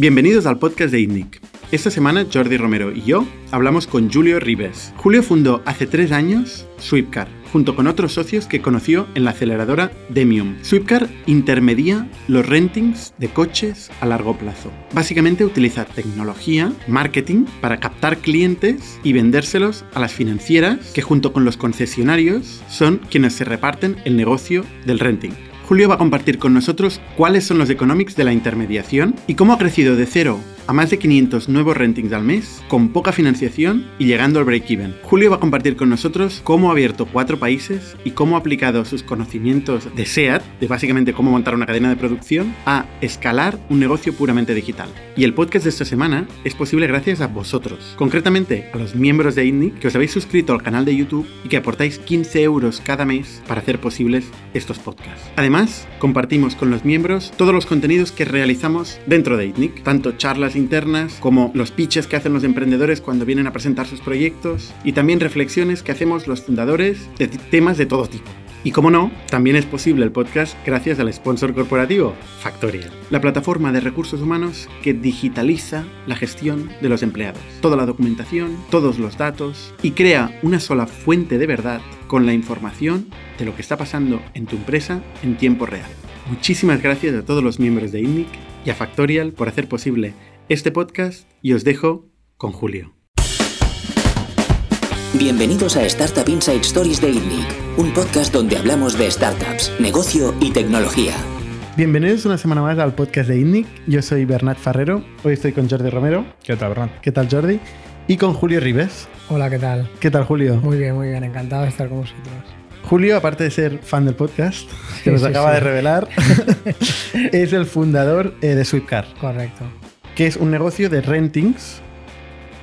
Bienvenidos al podcast de ITNIC. Esta semana Jordi Romero y yo hablamos con Julio Ribes. Julio fundó hace tres años Sweepcar, junto con otros socios que conoció en la aceleradora Demium. Sweepcar intermedia los rentings de coches a largo plazo. Básicamente utiliza tecnología, marketing, para captar clientes y vendérselos a las financieras que junto con los concesionarios son quienes se reparten el negocio del renting. Julio va a compartir con nosotros cuáles son los economics de la intermediación y cómo ha crecido de cero a más de 500 nuevos rentings al mes, con poca financiación y llegando al break-even. Julio va a compartir con nosotros cómo ha abierto cuatro países y cómo ha aplicado sus conocimientos de SEAT, de básicamente cómo montar una cadena de producción, a escalar un negocio puramente digital. Y el podcast de esta semana es posible gracias a vosotros, concretamente a los miembros de INNIC que os habéis suscrito al canal de YouTube y que aportáis 15 euros cada mes para hacer posibles estos podcasts. Además, compartimos con los miembros todos los contenidos que realizamos dentro de ITNIC, tanto charlas internas, como los pitches que hacen los emprendedores cuando vienen a presentar sus proyectos y también reflexiones que hacemos los fundadores de temas de todo tipo. Y como no, también es posible el podcast gracias al sponsor corporativo, Factorial, la plataforma de recursos humanos que digitaliza la gestión de los empleados, toda la documentación, todos los datos y crea una sola fuente de verdad con la información de lo que está pasando en tu empresa en tiempo real. Muchísimas gracias a todos los miembros de INNIC y a Factorial por hacer posible este podcast y os dejo con Julio. Bienvenidos a Startup Inside Stories de ITNIC, un podcast donde hablamos de startups, negocio y tecnología. Bienvenidos una semana más al podcast de ITNIC. Yo soy Bernat Ferrero. Hoy estoy con Jordi Romero. ¿Qué tal, Bernat? ¿Qué tal, Jordi? Y con Julio Ribes. Hola, ¿qué tal? ¿Qué tal, Julio? Muy bien, muy bien. Encantado de estar con vosotros. Julio, aparte de ser fan del podcast, que nos sí, acaba sí. de revelar, es el fundador eh, de Sweepcar, Correcto. Que es un negocio de rentings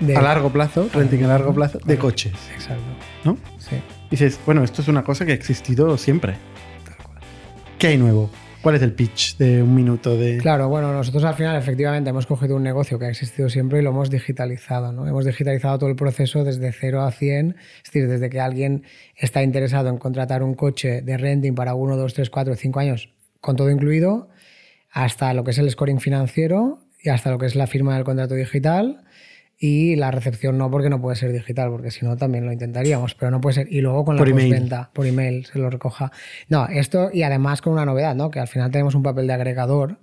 De- a largo plazo, renting a largo plazo, de coches. Exacto. ¿no? Sí. Dices, bueno, esto es una cosa que ha existido siempre. ¿Qué hay nuevo? ¿Cuál es el pitch de un minuto de... Claro, bueno, nosotros al final efectivamente hemos cogido un negocio que ha existido siempre y lo hemos digitalizado, ¿no? Hemos digitalizado todo el proceso desde 0 a 100, es decir, desde que alguien está interesado en contratar un coche de renting para 1, 2, 3, 4, 5 años, con todo incluido, hasta lo que es el scoring financiero y hasta lo que es la firma del contrato digital y la recepción no porque no puede ser digital, porque si no también lo intentaríamos, pero no puede ser. Y luego con la Por email. postventa, por email, se lo recoja. No, esto y además con una novedad, ¿no? que al final tenemos un papel de agregador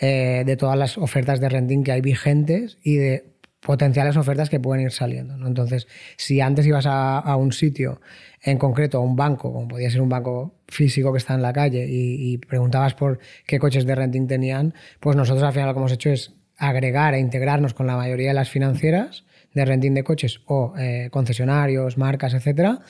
eh, de todas las ofertas de renting que hay vigentes y de potenciales ofertas que pueden ir saliendo. ¿no? Entonces, si antes ibas a, a un sitio, en concreto a un banco, como podía ser un banco físico que está en la calle, y, y preguntabas por qué coches de renting tenían, pues nosotros al final lo que hemos hecho es agregar e integrarnos con la mayoría de las financieras de renting de coches o eh, concesionarios, marcas, etcétera,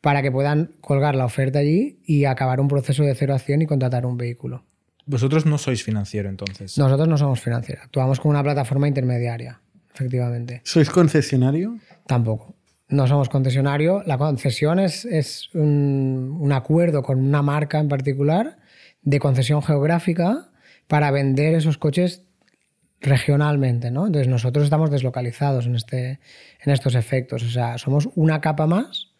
para que puedan colgar la oferta allí y acabar un proceso de 0 a 100 y contratar un vehículo. Vosotros no sois financiero, entonces. Nosotros no somos financiera, actuamos como una plataforma intermediaria, efectivamente. ¿Sois concesionario? Tampoco. No somos concesionario. La concesión es, es un, un acuerdo con una marca en particular de concesión geográfica para vender esos coches regionalmente, ¿no? Entonces nosotros estamos deslocalizados en, este, en estos efectos. O sea, somos una capa más,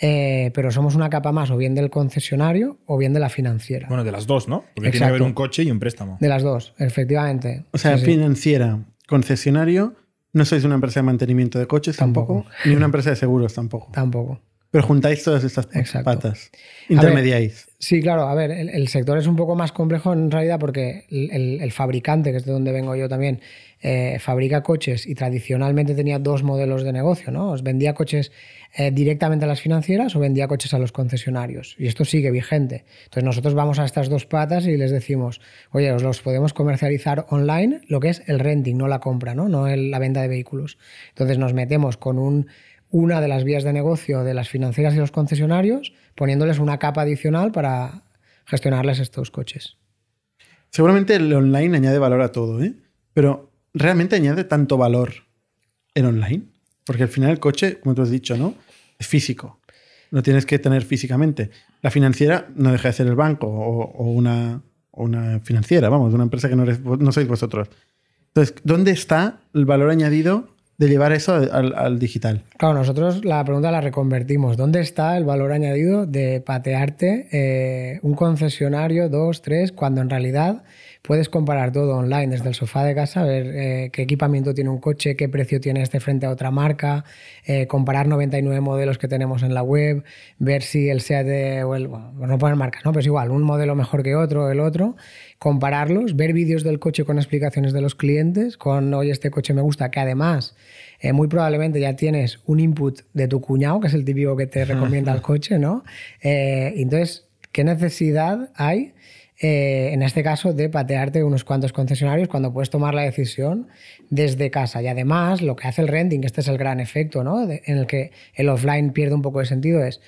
eh, pero somos una capa más o bien del concesionario o bien de la financiera. Bueno, de las dos, ¿no? Porque tiene que haber un coche y un préstamo. De las dos, efectivamente. O sea, Sí, sí. financiera, concesionario, no sois una empresa de mantenimiento de coches tampoco, Tampoco. ni una empresa de seguros tampoco. Tampoco. Pero juntáis todas estas Exacto. patas. Intermediáis. Sí, claro, a ver, el, el sector es un poco más complejo en realidad porque el, el- el fabricante, que es de donde vengo yo también, eh, fabrica coches y tradicionalmente tenía dos modelos de negocio, ¿no? Os vendía coches eh, directamente a las financieras o vendía coches a los concesionarios. Y esto sigue vigente. Entonces nosotros vamos a estas dos patas y les decimos, oye, os los podemos comercializar online, lo que es el renting, no la compra, ¿no? No el- la venta de vehículos. Entonces nos metemos con un, una de las vías de negocio de las financieras y los concesionarios, poniéndoles una capa adicional para gestionarles estos coches. Seguramente el online añade valor a todo, ¿eh? Pero ¿realmente añade tanto valor el online? Porque al final el coche, como tú has dicho, ¿no? Es físico. Lo tienes que tener físicamente. La financiera no deja de ser el banco o, una, una financiera, vamos, una empresa que no, no sois vosotros. Entonces, ¿dónde está el valor añadido de llevar eso al, al digital? Claro, nosotros la pregunta la reconvertimos. ¿Dónde está el valor añadido de patearte eh, un concesionario, dos, tres, cuando en realidad puedes comparar todo online desde el sofá de casa, ver eh, qué equipamiento tiene un coche, qué precio tiene este frente a otra marca, eh, comparar 99 modelos que tenemos en la web, ver si el SEAT o el, bueno, no poner marcas, ¿no? Pero es igual, un modelo mejor que otro, el otro, compararlos, ver vídeos del coche con explicaciones de los clientes, con, oye, este coche me gusta, que además eh, muy probablemente ya tienes un input de tu cuñado, que es el típico que te recomienda el coche, ¿no? Eh, entonces, ¿qué necesidad hay? Eh, en este caso, de patearte unos cuantos concesionarios cuando puedes tomar la decisión desde casa. Y además, lo que hace el renting, este es el gran efecto, ¿no? En el que el offline pierde un poco de sentido, es,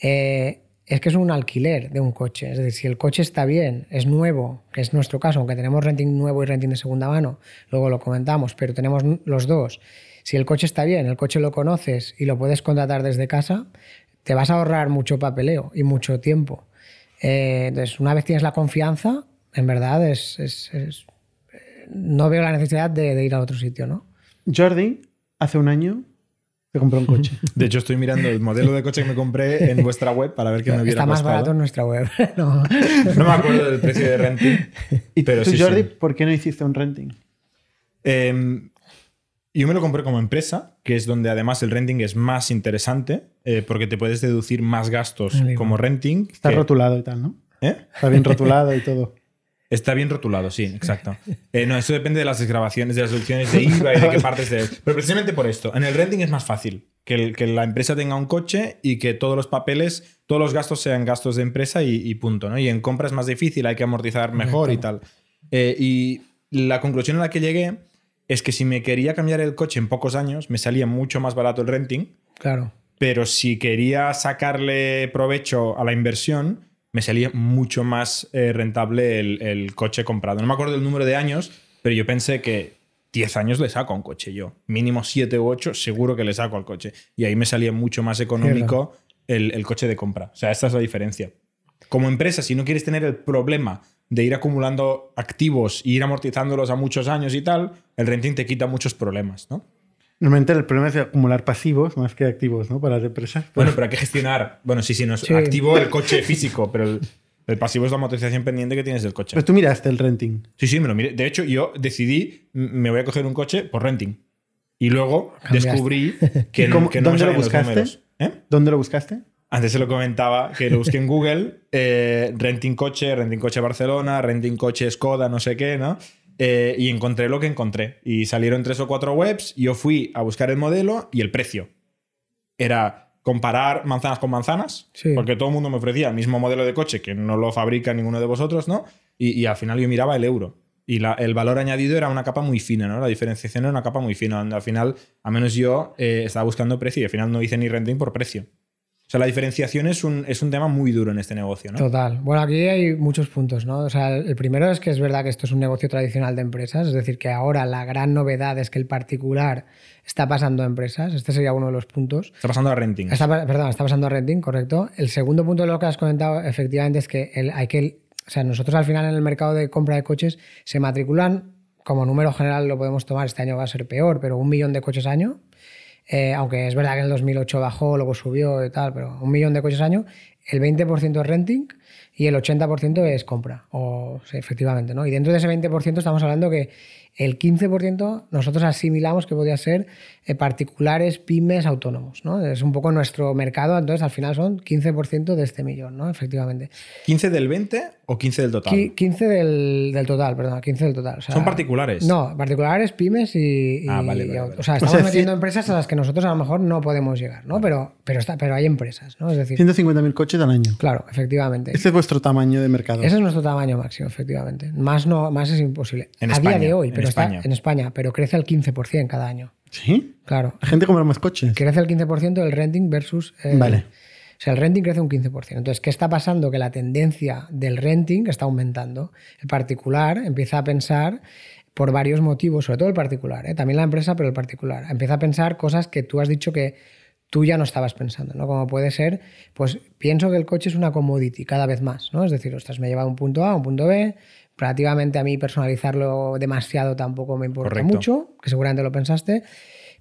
eh, es que es un alquiler de un coche. Es decir, si el coche está bien, es nuevo, que es nuestro caso, aunque tenemos renting nuevo y renting de segunda mano, luego lo comentamos, pero tenemos los dos. Si el coche está bien, el coche lo conoces y lo puedes contratar desde casa, te vas a ahorrar mucho papeleo y mucho tiempo. Eh, entonces, una vez tienes la confianza, en verdad es, es- es- no veo la necesidad de, de ir a otro sitio, ¿no? Jordi, hace un año, se compró un coche. De hecho, estoy mirando el modelo de coche que me compré en vuestra web para ver qué me hubiera Está más costado. barato en nuestra web. no. No me acuerdo del precio de renting. ¿Y pero tú, sí, Jordi, sí. por qué no hiciste un renting? Eh, yo me lo compré como empresa, que es donde además el renting es más interesante, eh, porque te puedes deducir más gastos como renting. Está que- rotulado y tal, ¿no? ¿Eh? Está bien rotulado y todo. Está bien rotulado, sí, exacto. Eh, no, eso depende de las desgrabaciones, de las deducciones de IVA y de qué partes de. Pero precisamente por esto. En el renting es más fácil que, el- que la empresa tenga un coche y que todos los papeles, todos los gastos sean gastos de empresa y, y punto, ¿no? Y en compra es más difícil, hay que amortizar mejor y tal. Eh, y la conclusión a la que llegué es que si me quería cambiar el coche en pocos años, me salía mucho más barato el renting Claro. pero si quería sacarle provecho a la inversión, me salía mucho más eh, rentable el, el coche comprado. No me acuerdo el número de años, pero yo pensé que 10 años le saco a un coche yo. Mínimo 7 u 8 seguro que le saco al coche. Y ahí me salía mucho más económico el, el coche de compra. O sea, esta es la diferencia. Como empresa, si no quieres tener el problema de ir acumulando activos e ir amortizándolos a muchos años y tal, el renting te quita muchos problemas, ¿no? Normalmente el problema es acumular pasivos más que activos, ¿no? Para las empresas. Bueno, pero hay que gestionar. Bueno, sí, sí, no es Sí. activo el coche físico, pero el, el pasivo es la amortización pendiente que tienes del coche. Pero tú miraste el renting. Sí, sí, me lo miré. De hecho, yo decidí, me voy a coger un coche por renting. Y luego Cambiaste. descubrí que, ¿Y cómo- que no me dónde lo los buscaste? números. ¿Eh? ¿Dónde lo buscaste? Antes se lo comentaba, que lo busqué en Google, eh, renting coche, renting coche Barcelona, renting coche Skoda, no sé qué, ¿no? Eh, y encontré lo que encontré. Y salieron tres o cuatro webs, yo fui a buscar el modelo y el precio. Era comparar manzanas con manzanas, Sí. porque todo el mundo me ofrecía el mismo modelo de coche que no lo fabrica ninguno de vosotros, ¿no? Y, y al final yo miraba el euro. Y la- el valor añadido era una capa muy fina, ¿no? La diferenciación era una capa muy fina, donde al final, a menos yo, eh, estaba buscando precio y al final no hice ni renting por precio. O sea, la diferenciación es un, es un tema muy duro en este negocio, ¿no? Total. Bueno, aquí hay muchos puntos, ¿no? O sea, el primero es que es verdad que esto es un negocio tradicional de empresas, es decir, que ahora la gran novedad es que el particular está pasando a empresas. Este sería uno de los puntos. Está pasando a renting. Está, perdón, está pasando a renting, correcto. El segundo punto de lo que has comentado, efectivamente, es que el- hay que. O sea, nosotros al final en el mercado de compra de coches se matriculan, como número general lo podemos tomar, este año va a ser peor, pero un millón de coches año. Eh, aunque es verdad que en el 2008 bajó, luego subió y tal, pero un millón de coches año, el 20% es renting y el 80% es compra. O, sí, efectivamente, ¿no? Y dentro de ese 20% estamos hablando que el 15% nosotros asimilamos que podría ser eh, particulares, pymes, autónomos, ¿no? Es un poco nuestro mercado, entonces al final son 15% de este millón, ¿no? Efectivamente. ¿15 del 20 o 15 del total? Qui- 15 del, del total, perdón, 15 del total. O sea, ¿Son particulares? No, particulares, pymes y. y- Ah, vale. O sea, O estamos sea, metiendo cien- empresas a las que nosotros a lo mejor no podemos llegar, ¿no? Pero, pero, está, pero hay empresas, ¿no? Es decir, 150.000 coches al año. claro, efectivamente. Este es vuestro tamaño de mercado. Ese es nuestro tamaño máximo, efectivamente. Más, no, más es imposible. En a España, día de hoy, en pero está España. en España, pero crece al 15% cada año. ¿Sí? Claro. La gente compra más coches. Crece el 15% el renting versus. Vale. O sea, el renting crece un 15%. Entonces, ¿qué está pasando? Que la tendencia del renting está aumentando. El particular empieza a pensar por varios motivos, sobre todo el particular, ¿eh? también la empresa, pero el particular. Empieza a pensar cosas que tú has dicho que tú ya no estabas pensando, ¿no? Como puede ser, pues pienso que el coche es una commodity cada vez más, ¿no? Es decir, ostras, me lleva de un punto A a un punto B, relativamente a mí personalizarlo demasiado tampoco me importa Correcto. mucho, que seguramente lo pensaste,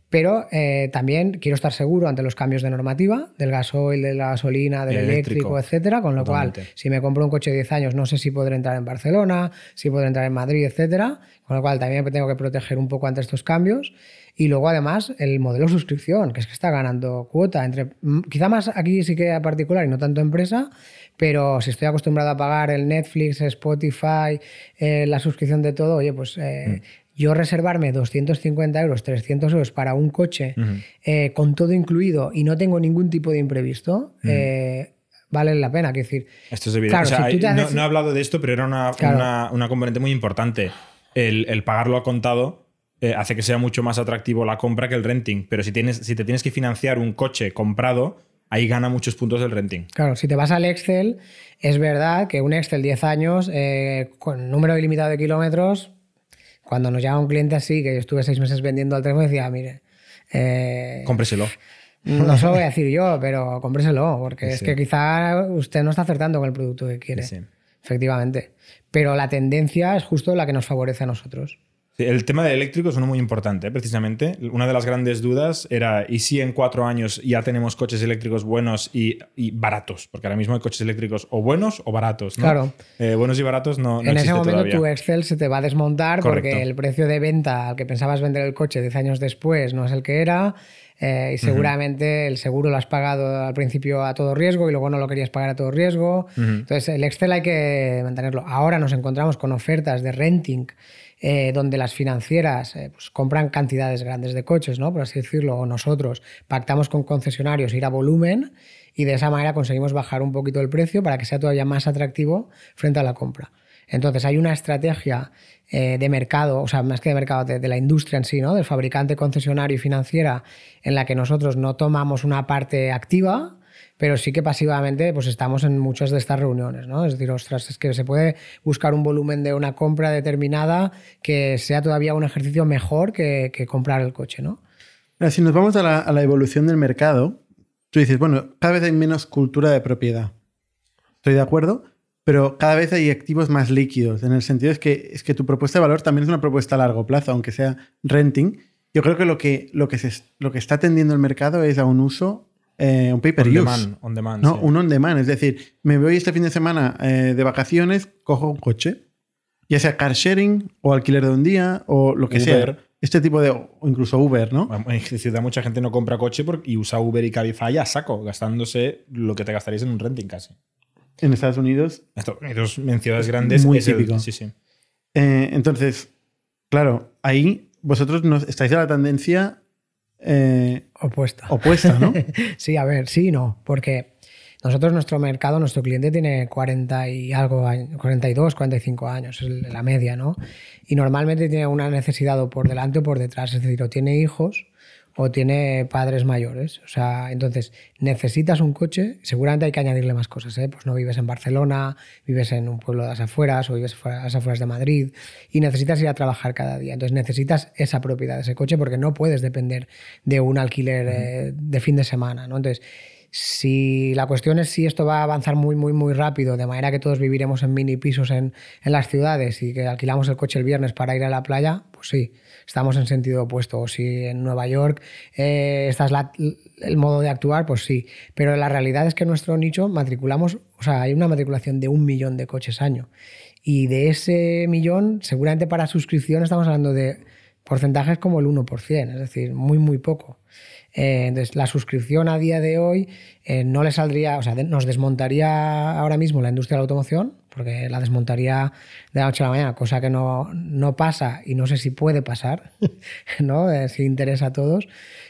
pero eh, también quiero estar seguro ante los cambios de normativa, del gasoil, de la gasolina, del Eléctrico. eléctrico, etcétera, con lo Totalmente. cual, si me compro un coche de 10 años, no sé si podré entrar en Barcelona, si podré entrar en Madrid, etcétera, con lo cual también me tengo que proteger un poco ante estos cambios. Y luego, además, el modelo suscripción, que es que está ganando cuota, entre mm, quizá más aquí sí que a particular y no tanto empresa, pero si estoy acostumbrado a pagar el Netflix, Spotify, eh, la suscripción de todo, oye, pues eh, yo reservarme 250 euros, 300 euros para un coche eh, con todo incluido y no tengo ningún tipo de imprevisto, vale la pena. Quiero decir, Esto es evidente. Claro, O sea, si tú te no, he hablado de esto, pero era una, Claro. una, una componente muy importante. El, el pagarlo a contado eh, hace que sea mucho más atractivo la compra que el renting. Pero si, tienes, si te tienes que financiar un coche comprado, ahí gana muchos puntos el renting. Claro, si te vas al Excel, es verdad que un Excel 10 años eh, con número ilimitado de kilómetros, cuando nos llama un cliente así, que yo estuve seis meses vendiendo al teléfono, decía, mire, eh, Cómpreselo. no se lo voy a decir yo, pero cómpreselo, porque Sí, es que quizá usted no está acertando con el producto que quiere. Sí, sí. Efectivamente. Pero la tendencia es justo la que nos favorece a nosotros. El tema del eléctrico es uno muy importante, ¿eh? precisamente. Una de las grandes dudas era, ¿y si en cuatro años ya tenemos coches eléctricos buenos y, y baratos? Porque ahora mismo hay coches eléctricos o buenos o baratos, ¿no? Claro. Eh, buenos y baratos no, no en ese momento todavía. tu Excel se te va a desmontar Correcto. porque el precio de venta al que pensabas vender el coche 10 años después no es el que era eh, y seguramente el seguro lo has pagado al principio a todo riesgo y luego no lo querías pagar a todo riesgo. Entonces el Excel hay que mantenerlo. Ahora nos encontramos con ofertas de renting eh, donde las financieras eh, pues, compran cantidades grandes de coches, ¿no? por así decirlo, o nosotros pactamos con concesionarios ir a volumen y de esa manera conseguimos bajar un poquito el precio para que sea todavía más atractivo frente a la compra. Entonces hay una estrategia eh, de mercado, o sea, más que de mercado, de, de la industria en sí, ¿no? del fabricante, concesionario y financiera, en la que nosotros no tomamos una parte activa, pero sí que pasivamente pues estamos en muchas de estas reuniones, ¿no? Es decir, ostras, es que se puede buscar un volumen de una compra determinada que sea todavía un ejercicio mejor que, que comprar el coche, ¿no? Si nos vamos a la, evolución del mercado, tú dices, bueno, cada vez hay menos cultura de propiedad. Estoy de acuerdo, pero cada vez hay activos más líquidos. En el sentido es que, es que tu propuesta de valor también es una propuesta a largo plazo, aunque sea renting. Yo creo que lo que, lo que, lo que está tendiendo el mercado es a un uso, eh, un pay per On use. demand, on demand, No, sí. un on demand. Es decir, me voy este fin de semana eh, de vacaciones, cojo un coche, ya sea car sharing o alquiler de un día o lo que Uber. sea. Este tipo de, o incluso Uber, ¿no? En ciudad mucha gente no compra coche porque, y usa Uber y Cabify a saco, gastándose lo que te gastarías en un renting casi. En Estados Unidos. Estados Unidos, en ciudades grandes, Muy es el- típico. sí, sí. Eh, entonces, claro, ahí vosotros no, estáis a la tendencia eh, Opuesta. opuesta, ¿no? Sí, a ver, sí y no, porque nosotros, nuestro mercado, nuestro cliente tiene 40 y algo, años, 42, 45 años, es la media, ¿no? Y normalmente tiene una necesidad o por delante o por detrás, es decir, o tiene hijos o tiene padres mayores. O sea, entonces necesitas un coche, seguramente hay que añadirle más cosas, ¿eh? Pues no vives en Barcelona, vives en un pueblo de las afueras o vives a las afueras de Madrid y necesitas ir a trabajar cada día. Entonces necesitas esa propiedad de ese coche porque no puedes depender de un alquiler eh, de fin de semana, ¿no? Entonces, si la cuestión es si esto va a avanzar muy, muy, muy rápido, de manera que todos viviremos en mini pisos en, en las ciudades y que alquilamos el coche el viernes para ir a la playa, pues sí, estamos en sentido opuesto. O si en Nueva York eh, es el modo de actuar, pues sí. Pero la realidad es que en nuestro nicho matriculamos, o sea, hay una matriculación de un millón de coches año. Y de ese millón, seguramente para suscripción estamos hablando de porcentajes como el 1%, es decir, muy, muy poco. Eh, entonces, la suscripción a día de hoy eh, no le saldría, o sea, nos desmontaría ahora mismo la industria de la automoción, porque la desmontaría de la noche a la mañana, cosa que no, no pasa y no sé si puede pasar, ¿no? Eh, si interesa a todos.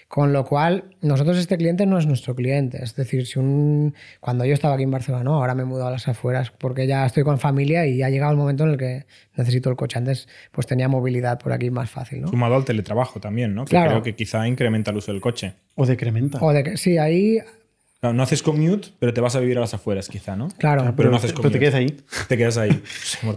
Con lo cual, nosotros este cliente no es nuestro cliente. Es decir, si un, cuando yo estaba aquí en Barcelona, ¿no? ahora me he mudado a las afueras porque ya estoy con familia y ya ha llegado el momento en el que necesito el coche. Antes, pues tenía movilidad por aquí más fácil, ¿no? Sumado al teletrabajo también, ¿no? Que Claro. creo que quizá incrementa el uso del coche. O decrementa. O de que, sí, ahí, Claro, no haces commute, pero te vas a vivir a las afueras, quizá, ¿no? claro. Pero no haces pero te quedas ahí. Te quedas ahí.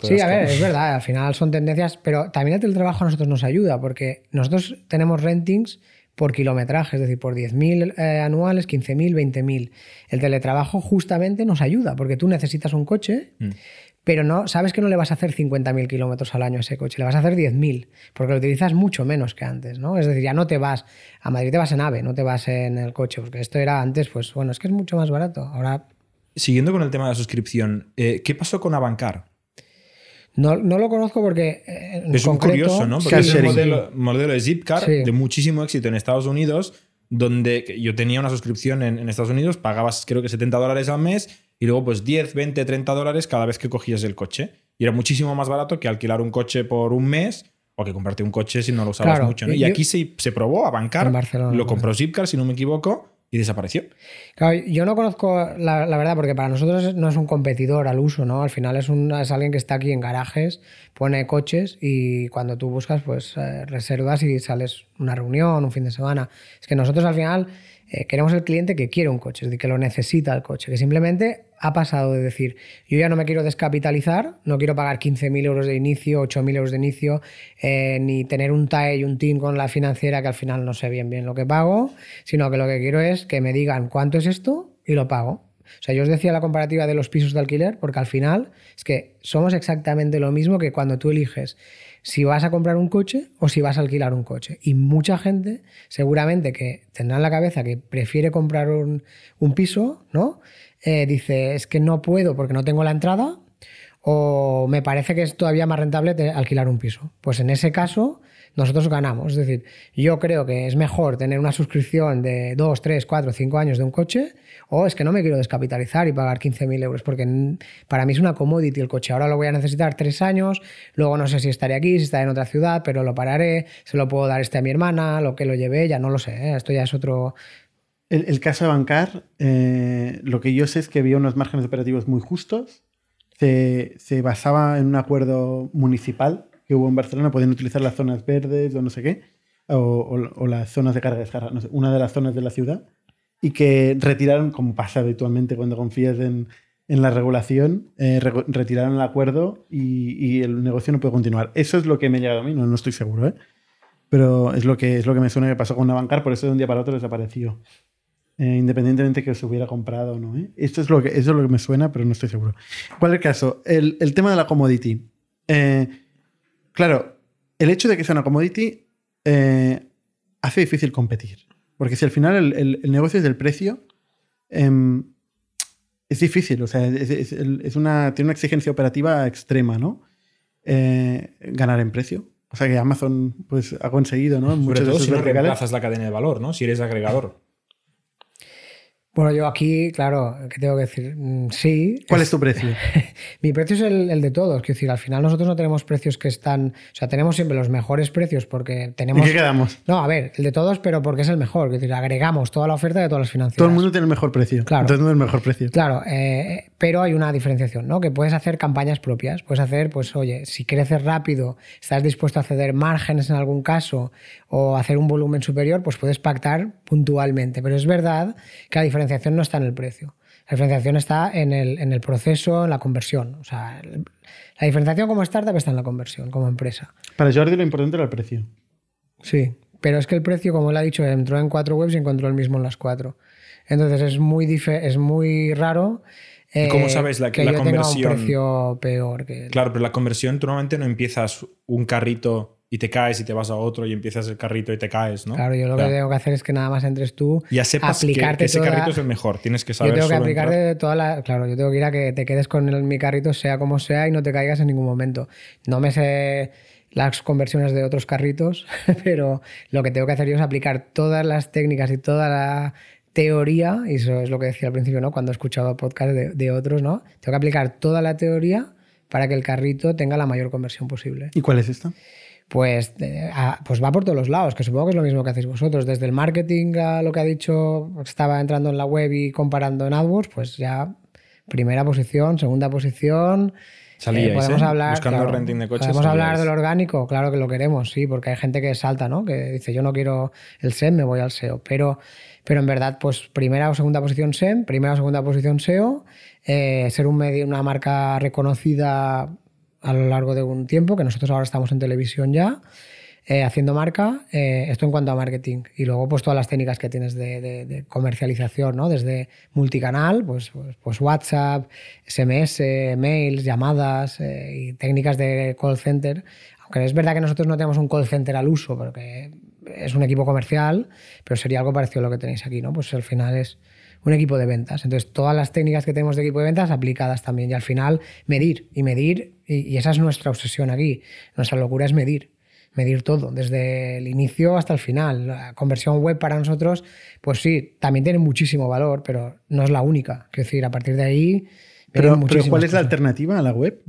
Sí, a ver, es verdad, al final son tendencias, pero también el teletrabajo a nosotros nos ayuda, porque nosotros tenemos rentings por kilometraje, es decir, por 10.000 eh, anuales, 15.000, 20.000. El teletrabajo justamente nos ayuda, porque tú necesitas un coche, pero no, sabes que no le vas a hacer 50.000 kilómetros al año a ese coche, le vas a hacer 10.000, porque lo utilizas mucho menos que antes, ¿no? Es decir, ya no te vas a Madrid, te vas en AVE, no te vas en el coche, porque esto era antes, pues bueno, es que es mucho más barato. Ahora. Siguiendo con el tema de la suscripción, eh, ¿qué pasó con Avancar? No, no lo conozco porque. eh, en Es un concreto- curioso, ¿no? Sí, Porque es un modelo, modelo de Zipcar Sí. de muchísimo éxito en Estados Unidos, donde yo tenía una suscripción en, en Estados Unidos, pagabas creo que 70 dólares al mes y luego pues 10, 20, 30 dólares cada vez que cogías el coche. Y era muchísimo más barato que alquilar un coche por un mes o que comprarte un coche si no lo usabas Claro, mucho. ¿no? y Y yo- aquí se, se probó a bancar, En Barcelona, lo compró Zipcar, si no me equivoco, y desapareció. Claro, yo no conozco la, verdad, porque para nosotros no es un competidor al uso, ¿no? Al final es, un, es alguien que está aquí en garajes, pone coches y cuando tú buscas, pues eh, reservas y sales una reunión, un fin de semana. Es que nosotros al final eh, queremos el cliente que quiere un coche, es decir, que lo necesita el coche, que simplemente ha pasado de decir, yo ya no me quiero descapitalizar, no quiero pagar 15.000 euros de inicio, 8.000 euros de inicio, eh, ni tener un TAE y un TIN con la financiera que al final no sé bien bien lo que pago, sino que lo que quiero es que me digan cuánto es esto y lo pago. O sea, yo os decía la comparativa de los pisos de alquiler, porque al final es que somos exactamente lo mismo que cuando tú eliges si vas a comprar un coche o si vas a alquilar un coche. Y mucha gente seguramente que tendrá en la cabeza que prefiere comprar un, un piso, ¿no? Eh, dice, es que no puedo porque no tengo la entrada o me parece que es todavía más rentable alquilar un piso. Pues en ese caso nosotros ganamos. Es decir, yo creo que es mejor tener una suscripción de 2, 3, 4, 5 años de un coche o es que no me quiero descapitalizar y pagar 15.000 euros porque para mí es una commodity el coche. Ahora lo voy a necesitar 3 años, luego no sé si estaré aquí, si estaré en otra ciudad, pero lo pararé, se lo puedo dar este a mi hermana, lo que lo llevé, ya no lo sé. ¿eh? Esto ya es otro... El, caso de Bancar, eh, lo que yo sé es que había unos márgenes operativos muy justos. Se, basaba en un acuerdo municipal que hubo en Barcelona, podían utilizar las zonas verdes o no sé qué, o, las zonas de carga descarga, no una de las zonas de la ciudad, y que retiraron, como pasa habitualmente cuando confías en, en la regulación, eh, re- retiraron el acuerdo y, y el negocio no puede continuar. Eso es lo que me ha llegado a mí, no, no estoy seguro, ¿eh? pero es lo, que, es lo que me suena que pasó con Navancar, por eso de un día para otro desapareció. Eh, independientemente que se hubiera comprado o no. ¿eh? Esto es lo que, eso es lo que me suena, pero no estoy seguro. ¿Cuál es el caso? El, el tema de la commodity. Eh, claro, el hecho de que sea una commodity eh, hace difícil competir. Porque si al final el, el- el negocio es del precio, em, es difícil. O sea, es, es- es una, tiene una exigencia operativa extrema, ¿no? Eh, ganar en precio. O sea que Amazon pues ha conseguido, ¿no? Sobre Muchos todo si no reemplazas la cadena de valor, ¿no? Si eres agregador. Bueno, yo aquí, claro, ¿qué tengo que decir? Mm, Sí. ¿Cuál es tu precio? Mi precio es el, el de todos. Quiero decir, al final nosotros no tenemos precios que están. O sea, tenemos siempre los mejores precios porque ¿En tenemos. qué quedamos? No, a ver, el de todos, pero porque es el mejor. Quiero decir, agregamos toda la oferta de todas las financieras. Todo el mundo tiene el mejor precio. Claro. Entonces no es el mejor precio. Claro, eh, pero hay una diferenciación, ¿no? Que puedes hacer campañas propias. Puedes hacer, pues, oye, si creces rápido, estás dispuesto a ceder márgenes en algún caso o hacer un volumen superior, pues puedes pactar puntualmente. Pero es verdad que la diferenciación no está en el precio. La diferenciación está en el, en el proceso, en la conversión. O sea, el- la diferenciación como startup está en la conversión, como empresa. Para Jordi lo importante era el precio. Sí, pero es que el precio, como él ha dicho, entró en cuatro webs y encontró el mismo en las cuatro. Entonces es muy, dife- es muy raro. ¿Y cómo eh, sabes la- que la yo tenga conversión? un precio peor que el- Claro, pero la conversión tú normalmente no empiezas un carrito y te caes y te vas a otro y empiezas el carrito y te caes, ¿no? Claro, yo lo Ya. que tengo que hacer es que nada más entres tú, Ya sepas que, aplicarte que ese toda- carrito es el mejor. Tienes que saber Yo tengo que solo aplicar entrar. de toda la. Claro, yo tengo que ir a que te quedes con el- mi carrito, sea como sea, y no te caigas en ningún momento. No me sé las conversiones de otros carritos, pero lo que tengo que hacer yo es aplicar todas las técnicas y toda la teoría, y eso es lo que decía al principio, ¿no? Cuando he escuchado podcast de, de otros, ¿no? Tengo que aplicar toda la teoría para que el carrito tenga la mayor conversión posible ¿Y cuál es esta? Pues, eh, a- pues va por todos los lados, que supongo que es lo mismo que hacéis vosotros. Desde el marketing a lo que ha dicho, estaba entrando en la web y comparando en AdWords, pues ya primera posición, segunda posición. Salíais, podemos ¿eh? hablar, Buscando claro, renting de coches, Podemos hablar del orgánico, claro que lo queremos, sí, porque hay gente que salta, ¿no? Que dice, yo no quiero el SEM, me voy al SEO. Pero, pero en verdad, pues primera o segunda posición SEM, primera o segunda posición SEO, eh, ser un medio, una marca reconocida a lo largo de un tiempo, que nosotros ahora estamos en televisión ya. eh, haciendo marca, eh, esto en cuanto a marketing. Y luego, pues todas las técnicas que tienes de, comercialización, ¿no? Desde multicanal, pues, pues, pues WhatsApp, SMS, mails, llamadas eh, y técnicas de call center. Aunque es verdad que nosotros no tenemos un call center al uso, porque es un equipo comercial, pero sería algo parecido a lo que tenéis aquí, ¿no? Pues al final es un equipo de ventas. Entonces, todas las técnicas que tenemos de equipo de ventas aplicadas también. Y al final, medir y medir, y, y esa es nuestra obsesión aquí. Nuestra locura es medir. Medir todo, desde el inicio hasta el final. La conversión web para nosotros, pues sí, también tiene muchísimo valor, pero no es la única. Es decir, a partir de ahí. Pero, pero ¿cuál es la alternativa a la web?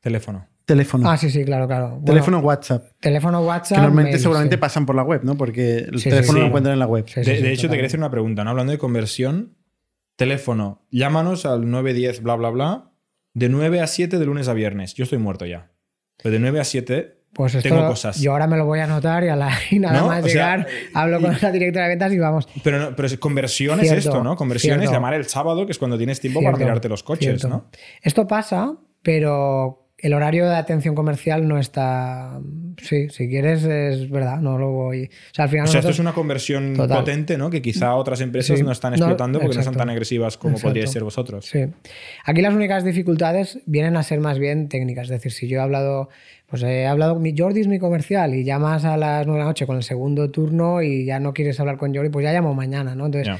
Teléfono. Teléfono. Ah, sí, sí, claro, claro. Bueno, Teléfono WhatsApp. teléfono Que WhatsApp. normalmente mail, seguramente sí. pasan por la web, ¿no? Porque el Sí, teléfono sí. lo encuentran en la web. Sí, De, sí, de sí, hecho, te quería hacer una pregunta, ¿no? Hablando de conversión, teléfono, llámanos al 910, bla, bla, bla, de 9 a 7 de lunes a viernes. Yo estoy muerto ya. Pero de 9 a 7 Pues esto, tengo cosas. yo ahora me lo voy a anotar y, a la, y nada ¿No? más O sea, llegar, hablo con la directora de ventas y vamos. Pero, no, pero es- conversión es esto, ¿no? Conversión es llamar el sábado, que es cuando tienes tiempo para tirarte los coches, cierto. ¿no? Esto pasa, pero el horario de atención comercial no está. Sí, si quieres, es verdad, no lo voy. O sea, al final. O sea, esto es una conversión Total. potente, ¿no? Que quizá otras empresas Sí. no están No, explotando porque no son tan agresivas como Exacto. podríais ser vosotros. Sí. Aquí las únicas dificultades vienen a ser más bien técnicas. Es decir, si yo he hablado, pues he hablado, mi Jordi es mi comercial y llamas a las 9 de la noche con el segundo turno y ya no quieres hablar con Jordi, pues ya llamo mañana, ¿no? Entonces.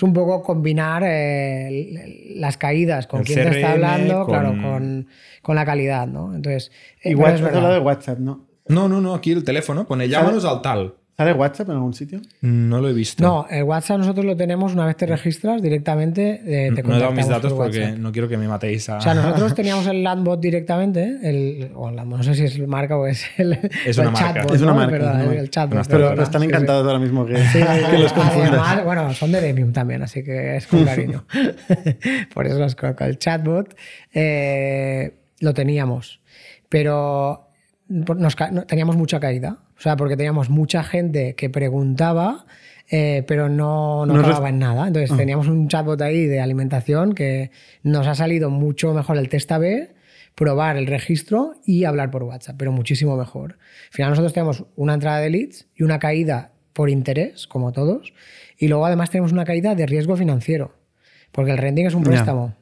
Es un poco combinar eh, las caídas con El quién te está hablando, con- claro, con, con la calidad, ¿no? Entonces, eh, Igual has es verdad. de WhatsApp, ¿no? No, no, no, aquí el teléfono pone llámanos al tal. ¿Sale WhatsApp en algún sitio? No lo he visto. No, el WhatsApp nosotros lo tenemos una vez te registras directamente. eh, te no he dado mis datos por porque no quiero que me matéis a... O sea, nosotros teníamos el landbot directamente, el, o la- no sé si es marca o es el, Es o una el marca. chatbot, Es una ¿no? marca, es una el chatbot, Pero- Pero, pero están sí, sí. encantados ahora mismo que, Sí, que los confundas. Además, bueno, son de Demium también, así que es con cariño. Por eso los coloco. El chatbot eh, lo teníamos, pero nos teníamos mucha caída. O sea, porque teníamos mucha gente que preguntaba, eh, pero no, no No en nada. Entonces teníamos un chatbot ahí de alimentación que nos ha salido mucho mejor el test AB, probar el registro y hablar por WhatsApp, pero muchísimo mejor. Al final nosotros tenemos una entrada de leads y una caída por interés, como todos, y luego además tenemos una caída de riesgo financiero, porque el renting es un préstamo.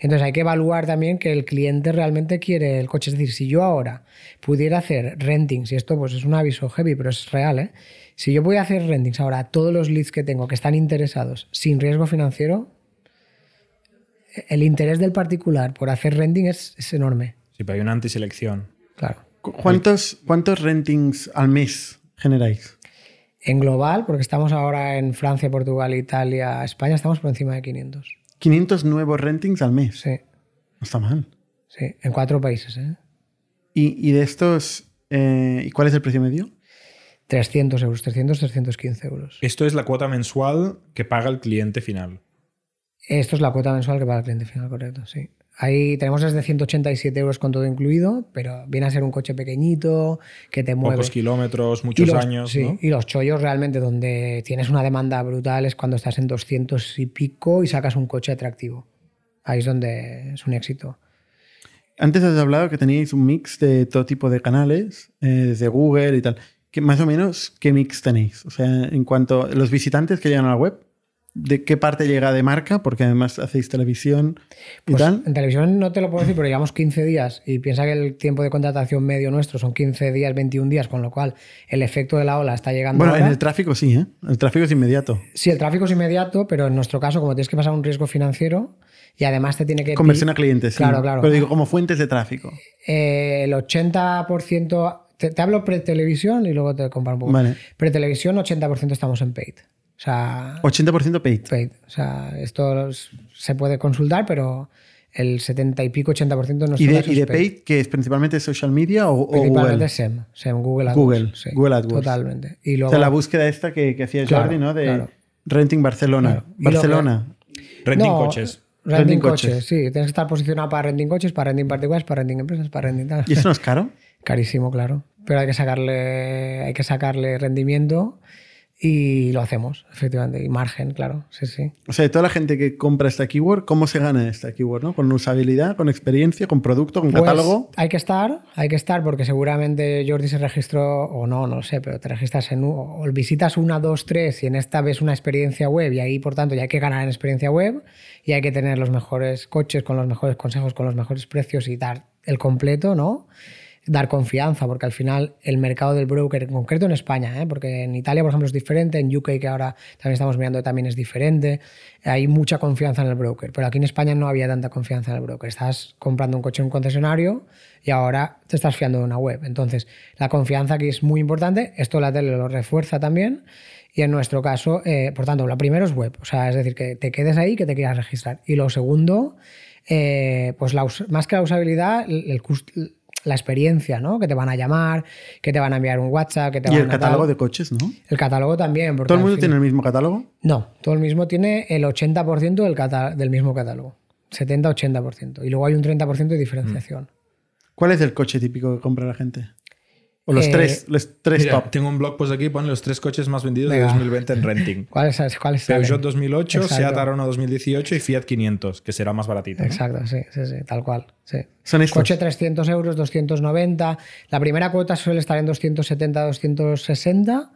Entonces hay que evaluar también que el cliente realmente quiere el coche. Es decir, si yo ahora pudiera hacer rentings, y esto pues es un aviso heavy, pero es real, ¿eh? Si yo pudiera hacer rentings ahora a todos los leads que tengo que están interesados sin riesgo financiero, el interés del particular por hacer renting es, es enorme. Sí, pero hay una antiselección. Claro. ¿Cu- ¿Cuántos, ¿Cuántos rentings al mes generáis? En global, porque estamos ahora en Francia, Portugal, Italia, España, estamos por encima de 500. 500 nuevos rentings al mes. Sí, No está mal. sí, en cuatro países, ¿eh? ¿Y, y de estos, eh, ¿y cuál es el precio medio? 300 euros, 300, 315 euros. Esto es la cuota mensual que paga el cliente final. Esto es la cuota mensual que paga el cliente final, correcto, sí. Ahí tenemos desde 187 euros con todo incluido, pero viene a ser un coche pequeñito que te mueve. Pocos kilómetros, muchos los- años, sí, ¿no? Y los chollos realmente donde tienes una demanda brutal es cuando estás en 200 y pico y sacas un coche atractivo. Ahí es donde es un éxito. Antes has hablado que teníais un mix de todo tipo de canales, eh, desde Google y tal. ¿Qué, más o menos, ¿qué mix tenéis? O sea, en cuanto a los visitantes que llegan a la web, ¿de qué parte llega de marca? Porque además hacéis televisión y Pues tal. en televisión no te lo puedo decir, pero llevamos 15 días y piensa que el tiempo de contratación medio nuestro son 15 días, 21 días, con lo cual el efecto de la ola está llegando Bueno, en el tráfico sí, ¿eh? El tráfico es inmediato. Sí, el tráfico es inmediato, pero en nuestro caso, como tienes que pasar un riesgo financiero y además te tiene que... Conversión a clientes, sí. Claro, claro. Pero digo, como fuentes de tráfico. Eh, el 80%... Te, te hablo pre-televisión y luego te comparo un poco. Vale. Pre-televisión, 80% estamos en paid. O sea, 80% paid. paid. O sea, esto es- se puede consultar, pero el 70 y pico, 80% de nuestro ¿Y de, y de paid, que es principalmente social media o, o Principalmente Google? SEM, SEM, Google AdWords. Google, sí, Google AdWords. Totalmente. Y O luego, sea, la búsqueda esta que, que hacía Claro, Jordi, ¿no? De claro. Renting Barcelona. Claro. Que- Barcelona. Renting No, coches. Renting, Renting coches. coches. sí. Tienes que estar posicionado para renting coches, para renting particulares, para renting empresas, para renting tal. ¿Y eso no es caro? Carísimo, claro. Pero hay que sacarle, hay que sacarle rendimiento Y lo hacemos, efectivamente. Y margen, claro. Sí, sí. O sea, toda la gente que compra esta keyword, ¿cómo se gana esta keyword? ¿no? ¿Con usabilidad, con experiencia, con producto, con Pues, catálogo? hay que estar, hay que estar porque seguramente Jordi se registró, o no, no lo sé, pero te registras en, o visitas una, dos, tres y en esta ves una experiencia web y ahí, por tanto, ya hay que ganar en experiencia web y hay que tener los mejores coches con los mejores consejos, con los mejores precios y dar el completo, ¿no? Dar confianza, porque al final el mercado del broker, en concreto en España, ¿eh? porque en Italia, por ejemplo, es diferente, en UK, que ahora también estamos mirando, también es diferente, hay mucha confianza en el broker, pero aquí en España no había tanta confianza en el broker. Estás comprando un coche en un concesionario y ahora te estás fiando de una web. Entonces, la confianza aquí es muy importante, esto la tele lo refuerza también. Y en nuestro caso, eh, por tanto, lo primero es web, o sea, es decir, que te quedes ahí, que te quieras registrar. Y lo segundo, eh, pues la más que la usabilidad, el, el la experiencia, ¿no? Que te van a llamar, que te van a enviar un WhatsApp, que te Y van el a catálogo de coches, ¿no? El catálogo también. porque ¿Todo el mundo fin- tiene el mismo catálogo? No, todo el mismo tiene el 80% del, cata- del mismo catálogo. 70-80%. Y luego hay un 30% de diferenciación. ¿Cuál es el coche típico que compra la gente? O los Eh, tres, los tres Mira, top. tengo un blog post aquí, pone los tres coches más vendidos Venga. de 2020 en renting. ¿Cuáles, cuáles salen? Peugeot 2008, Exacto. Seat Arona 2018 y Fiat 500, que será más baratito. ¿no? Exacto, sí, sí, sí, tal cual. Sí. Son estos. Coche 300 euros, 290. La primera cuota suele estar en 270, 260.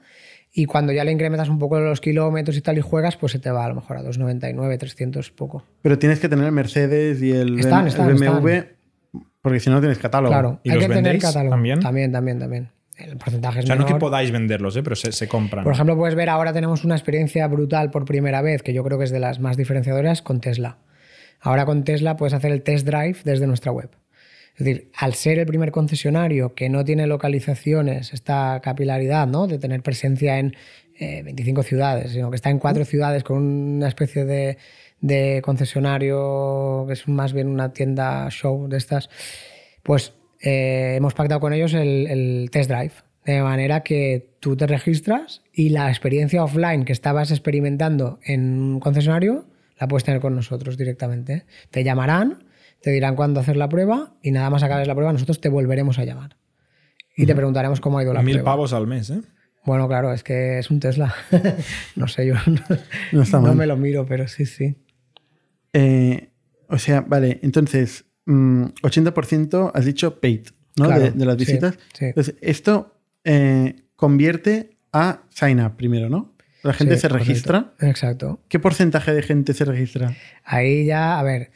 Y cuando ya le incrementas un poco los kilómetros y tal y juegas, pues se te va a lo mejor a 299, 300 poco. Pero tienes que tener el Mercedes y el, Están, BM- están, el BMW, porque si no no tienes catálogo. Claro, ¿Y hay los que tener catálogo. también? También, también, también. El porcentaje es O sea, no menor. que podáis venderlos, ¿eh? pero se, se compran. Por ejemplo, puedes ver ahora tenemos una experiencia brutal por primera vez, que yo creo que es de las más diferenciadoras, con Tesla. Ahora con Tesla puedes hacer el test drive desde nuestra web. Es decir, al ser el primer concesionario que no tiene localizaciones, esta capilaridad ¿no? de tener presencia en eh, 25 ciudades, sino que está en cuatro ciudades con una especie de, de concesionario que es más bien una tienda show de estas, pues eh, hemos pactado con ellos el, el test drive. De manera que tú te registras y la experiencia offline que estabas experimentando en un concesionario la puedes tener con nosotros directamente. Te llamarán, te dirán cuándo hacer la prueba y nada más acabes la prueba, nosotros te volveremos a llamar. Y te preguntaremos cómo ha ido la Mil prueba. pavos al mes, ¿eh? Bueno, claro, es que es un Tesla. no sé, yo no, No está mal. me lo miro, pero sí, sí. Eh, o sea, vale, entonces, mm, 80% has dicho paid, ¿no? Claro, de, de las visitas. sí. Entonces, esto eh, convierte a sign up primero, ¿no? La gente Sí, se correcto. registra. Exacto. ¿Qué porcentaje de gente se registra? Ahí ya, a ver,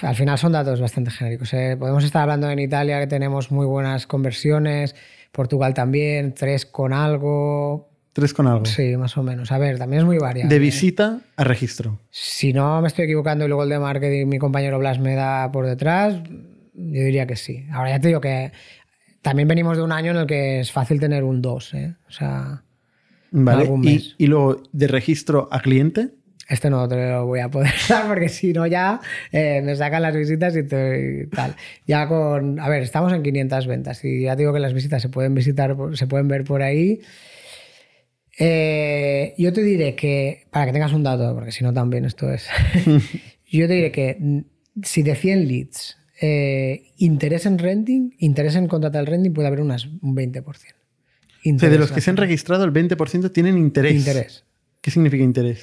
al final son datos bastante genéricos. ¿eh? Podemos estar hablando en Italia que tenemos muy buenas conversiones, Portugal también, tres con algo. Tres con algo. Sí, más o menos. A ver, también es muy variable. De ¿eh? visita a registro. Si no me estoy equivocando y luego el de marketing, mi compañero Blas me da por detrás, yo diría que sí. Ahora ya te digo que también venimos de un año en el que es fácil tener un 2. ¿eh? O sea, Vale. Algún mes. y luego de registro a cliente. Este no te lo voy a poder dar porque si no ya eh, me sacan las visitas y, te- y tal. Ya con, a ver, estamos en 500 ventas y ya digo que las visitas se pueden visitar, se pueden ver por ahí. Eh, yo te diré que, para que tengas un dato, porque si no también esto es, yo te diré que mm, si de 100 leads eh, interés en renting, interés en contratar el renting puede haber unas, un 20%. O sea, de los que se han registrado, el 20% tienen interés. Interés. ¿Qué significa interés?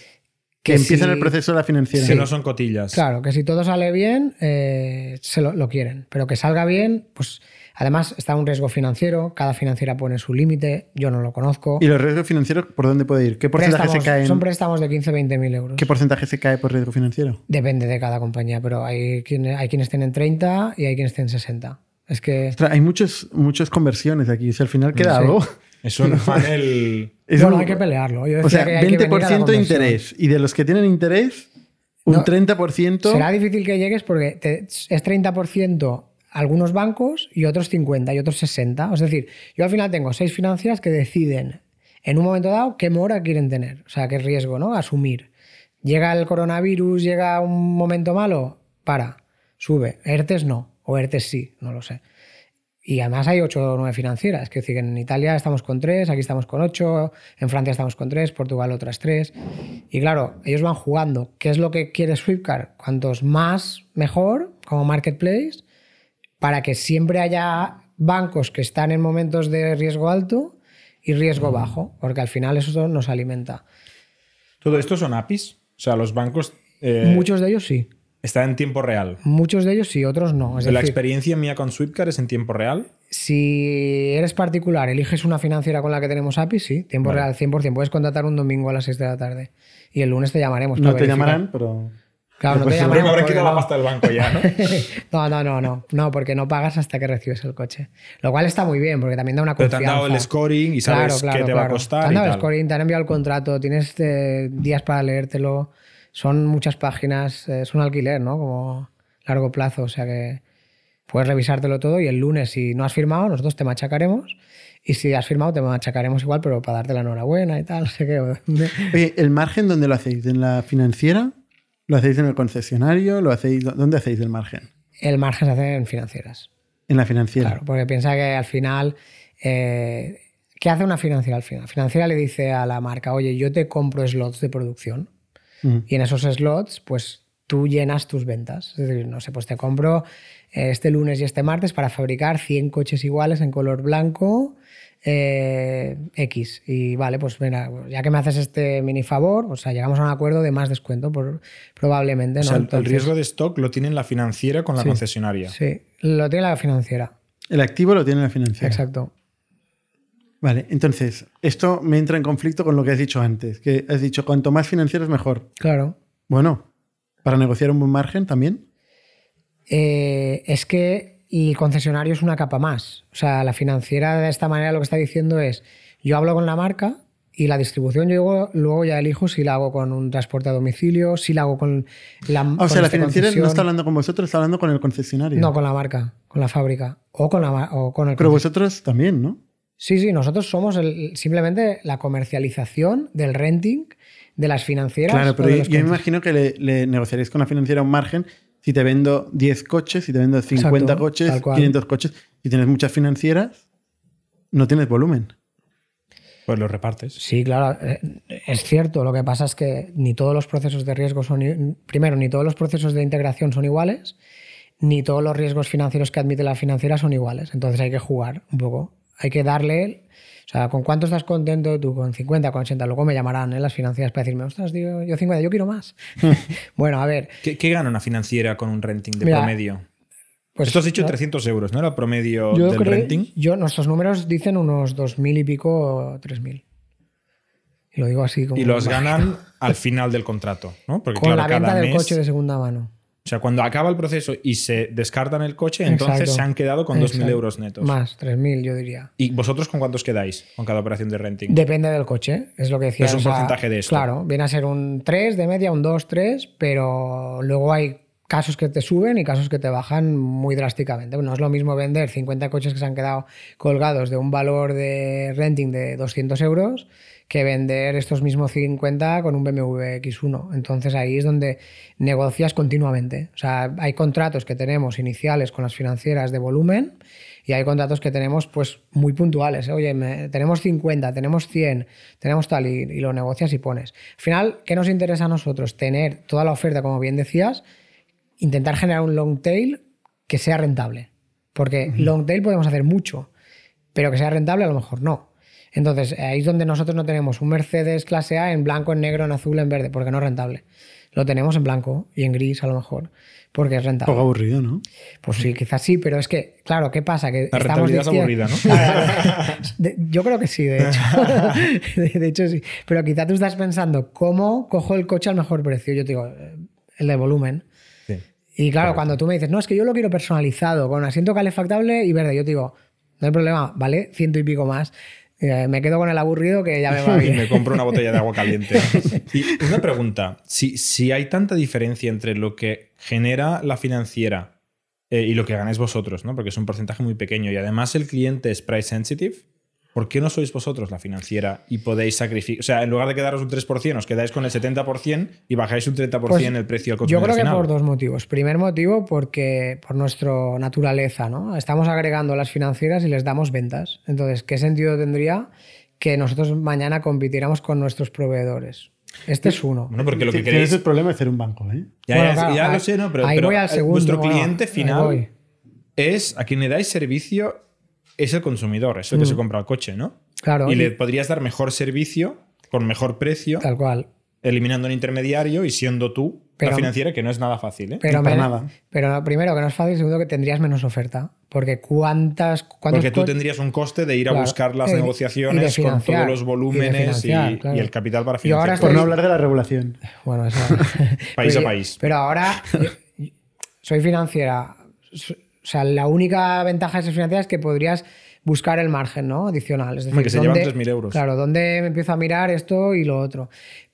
Que, Que empiezan si- el proceso de la financiación. Que no son cotillas. Claro, que si todo sale bien, eh, se lo, lo quieren. Pero que salga bien, pues además está un riesgo financiero. Cada financiera pone su límite. Yo no lo conozco. ¿Y los riesgos financieros por dónde puede ir? ¿Qué porcentaje se cae? en- Son préstamos de 15, 20 mil euros. ¿Qué porcentaje se cae por riesgo financiero? Depende de cada compañía, pero hay quienes, hay quienes tienen 30 y hay quienes tienen 60. Es que. Ostras, hay muchos, muchas conversiones aquí. Si al final queda Sí. algo. Es un funnel. es bueno, un- hay que pelearlo. Yo O sea, que hay que venir a la 20% de interés. Y de los que tienen interés, un No, 30%. Será difícil que llegues porque te- es 30% algunos bancos y otros 50 y otros 60. Es decir, yo al final tengo seis financieras que deciden en un momento dado qué mora quieren tener, o sea, qué riesgo, ¿no? Asumir. Llega el coronavirus, llega un momento malo, para, sube. ERTES no, o ERTES sí, no lo sé. Y además hay ocho o nueve financieras, que decir, en Italia estamos con tres, aquí estamos con ocho, en Francia estamos con tres, Portugal otras tres. Y claro, ellos van jugando. ¿Qué es lo que quiere Swiftcard? Cuantos más, mejor, como marketplace, para que siempre haya bancos que están en momentos de riesgo alto y riesgo bajo, porque al final eso nos alimenta. ¿Todo esto son APIs? O sea, los bancos... eh, Muchos de ellos sí. Están en tiempo real. Muchos de ellos sí, otros no. Es la decir, experiencia mía con Sweepcard es en tiempo real. si eres particular, eliges una financiera con la que tenemos API, sí, tiempo Vale. real, 100%. Puedes contratar un domingo a las 6 de la tarde. Y el lunes te llamaremos. No te verificar. llamarán, pero. Claro, no te Pues Seguro que llamaremos. habrá porque quitado la no- pasta del banco ya, ¿no? No, no, no, no, no, porque no pagas hasta que recibes el coche. Lo cual está muy bien, porque también da una Pero te han dado el scoring y sabes qué te va a Te costar han y dado el scoring, te han enviado el contrato, tienes eh, días para leértelo, son muchas páginas, eh, es un alquiler, ¿no? Como largo plazo, o sea que puedes revisártelo todo y el lunes, si no has firmado, nosotros te machacaremos. Y si has firmado, te machacaremos igual, pero para darte la enhorabuena y tal, no sé qué. Oye, ¿el margen dónde lo hacéis? ¿En la financiera? ¿Lo hacéis en el concesionario? ¿Lo hacéis, ¿Dónde hacéis el margen? El margen se hace en financieras. En la financiera. Claro, porque piensa que al final, eh, ¿qué hace una financiera al final? La financiera le dice a la marca, oye, yo te compro slots de producción y en esos slots, pues tú llenas tus ventas. Es decir, no sé, pues te compro eh, este lunes y este martes para fabricar 100 coches iguales en color blanco. Eh, X y vale, pues mira, ya que me haces este mini favor, o sea, llegamos a un acuerdo de más descuento por, probablemente. O ¿no? sea, el- riesgo de stock lo tiene la financiera con la Sí. concesionaria. Sí, lo tiene la financiera. El activo lo tiene la financiera. Exacto. Vale, entonces, esto me entra en conflicto con lo que has dicho antes, que has dicho cuanto más financieros mejor. Claro. Bueno, para negociar un buen margen también. Eh, es que el concesionario es una capa más. O sea, la financiera de esta manera lo que está diciendo es, yo hablo con la marca y la distribución yo luego, ya elijo si la hago con un transporte a domicilio, si la hago con la... O con sea, la financiera no está hablando con vosotros, está hablando con el concesionario. No, con la marca, con la fábrica o con, la, o con el... Pero vosotros también, ¿no? Sí, sí, nosotros somos el- simplemente la comercialización del renting de las financieras. Claro, pero yo, me imagino que le, le negociaréis con la financiera un margen si te vendo 10 coches, si te vendo 50 Exacto, coches, tal cual. 500 coches. Si tienes muchas financieras, no tienes volumen. Pues lo repartes. Sí, claro, eh, es cierto. Lo que pasa es que ni todos los procesos de riesgo son. Primero, ni todos los procesos de integración son iguales, ni todos los riesgos financieros que admite la financiera son iguales. Entonces hay que jugar un poco. Hay que darle. O sea, ¿con cuánto estás contento tú? ¿Con 50, con 80? Luego me llamarán ¿eh? las financieras para decirme, ostras, tío, yo 50, yo quiero más. bueno, a ver, ¿Qué, qué gana una financiera con un renting de Mira, promedio? pues. Esto has dicho no, 300 euros, ¿no? Era el promedio yo del creo- renting. Yo, nuestros números dicen unos 2.000 y pico, 3.000. Y lo digo así como. Y los ganan al final del contrato, ¿no? Porque Con claro, la venta cada del mes- coche de segunda mano. O sea, cuando acaba el proceso y se descartan el coche, entonces Exacto. se han quedado con 2.000 Exacto. euros netos. Más, 3.000 yo diría. ¿Y vosotros con cuántos quedáis con cada operación de renting? Depende del coche, es lo que decía. Es un o sea, porcentaje de esto. Claro, viene a ser un 3 de media, un 2, 3, pero luego hay casos que te suben y casos que te bajan muy drásticamente. No es lo mismo vender 50 coches que se han quedado colgados de un valor de renting de 200 euros que vender estos mismos 50 con un BMW X1. Entonces ahí es donde negocias continuamente. O sea, hay contratos que tenemos iniciales con las financieras de volumen y hay contratos que tenemos pues muy puntuales. ¿eh? Oye, me- tenemos 50, tenemos 100, tenemos tal y, y lo negocias y pones. Al final, ¿qué nos interesa a nosotros? Tener toda la oferta, como bien decías, intentar generar un long tail que sea rentable. Porque long tail podemos hacer mucho, pero que sea rentable a lo mejor no. Entonces, ahí es donde nosotros no tenemos un Mercedes clase A en blanco, en negro, en azul, en verde, porque no es rentable. Lo tenemos en blanco y en gris a lo mejor, porque es Un rentable. poco aburrido, ¿no? Pues sí, quizás sí, pero es que, claro, ¿qué pasa? Que La estamos rentabilidad es aburrida, ¿no? Yo creo que sí, de hecho. de, hecho, sí. Pero quizá tú estás pensando, ¿cómo cojo el coche al mejor precio? Yo te digo, eh, el de volumen. Sí. Y claro, cuando tú me dices, no, es que yo lo quiero personalizado, con asiento calefactable y verde, yo te digo, no hay problema, vale, ciento y pico más. Eh, me quedo con el aburrido que ya me va Y bien. me compro una botella de agua caliente. Y una pregunta: si, si hay tanta diferencia entre lo que genera la financiera eh, y lo que ganáis vosotros, ¿no? Porque es un porcentaje muy pequeño y además el cliente es price sensitive, ¿por qué no sois vosotros la financiera y podéis sacrificar? O sea, en lugar de quedaros un 3%, os quedáis con el 70% y bajáis un 30% Pues, el precio al Yo consumidor creo que final. por dos motivos. Primer motivo, porque por nuestra naturaleza, ¿no? Estamos agregando a las financieras y les damos ventas. Entonces, ¿qué sentido tendría que nosotros mañana compitiéramos con nuestros proveedores? Este es uno. Bueno, porque lo que Tienes queréis. el problema de ser un banco, ¿eh? Ya, Bueno, ya- claro, ya ahí- lo sé, ¿no? Pero, ahí pero voy al segundo, vuestro cliente final es a quien le dais servicio, es el consumidor, es el que se compra el coche, ¿no? Claro. y le podrías dar mejor servicio, con mejor precio, Tal cual. eliminando un intermediario y siendo tú Pero- la financiera, que no es nada fácil. ¿eh? Pero, para me- nada. pero primero que no es fácil, segundo que tendrías menos oferta. Porque cuántas... Porque tú tendrías un coste de ir a Claro. buscar las de- negociaciones con todos los volúmenes y, financiar, claro. y el capital para financiar. ahora Por estoy- no hablar de la regulación. Bueno, eso... País Pero a yo- país. Pero ahora yo- soy financiera. O sea, la única ventaja de ser financiera es que podrías buscar el margen ¿no? adicional. Es decir, que se ¿dónde- llevan 3.000 euros. Claro, ¿dónde me empiezo a mirar esto y lo otro?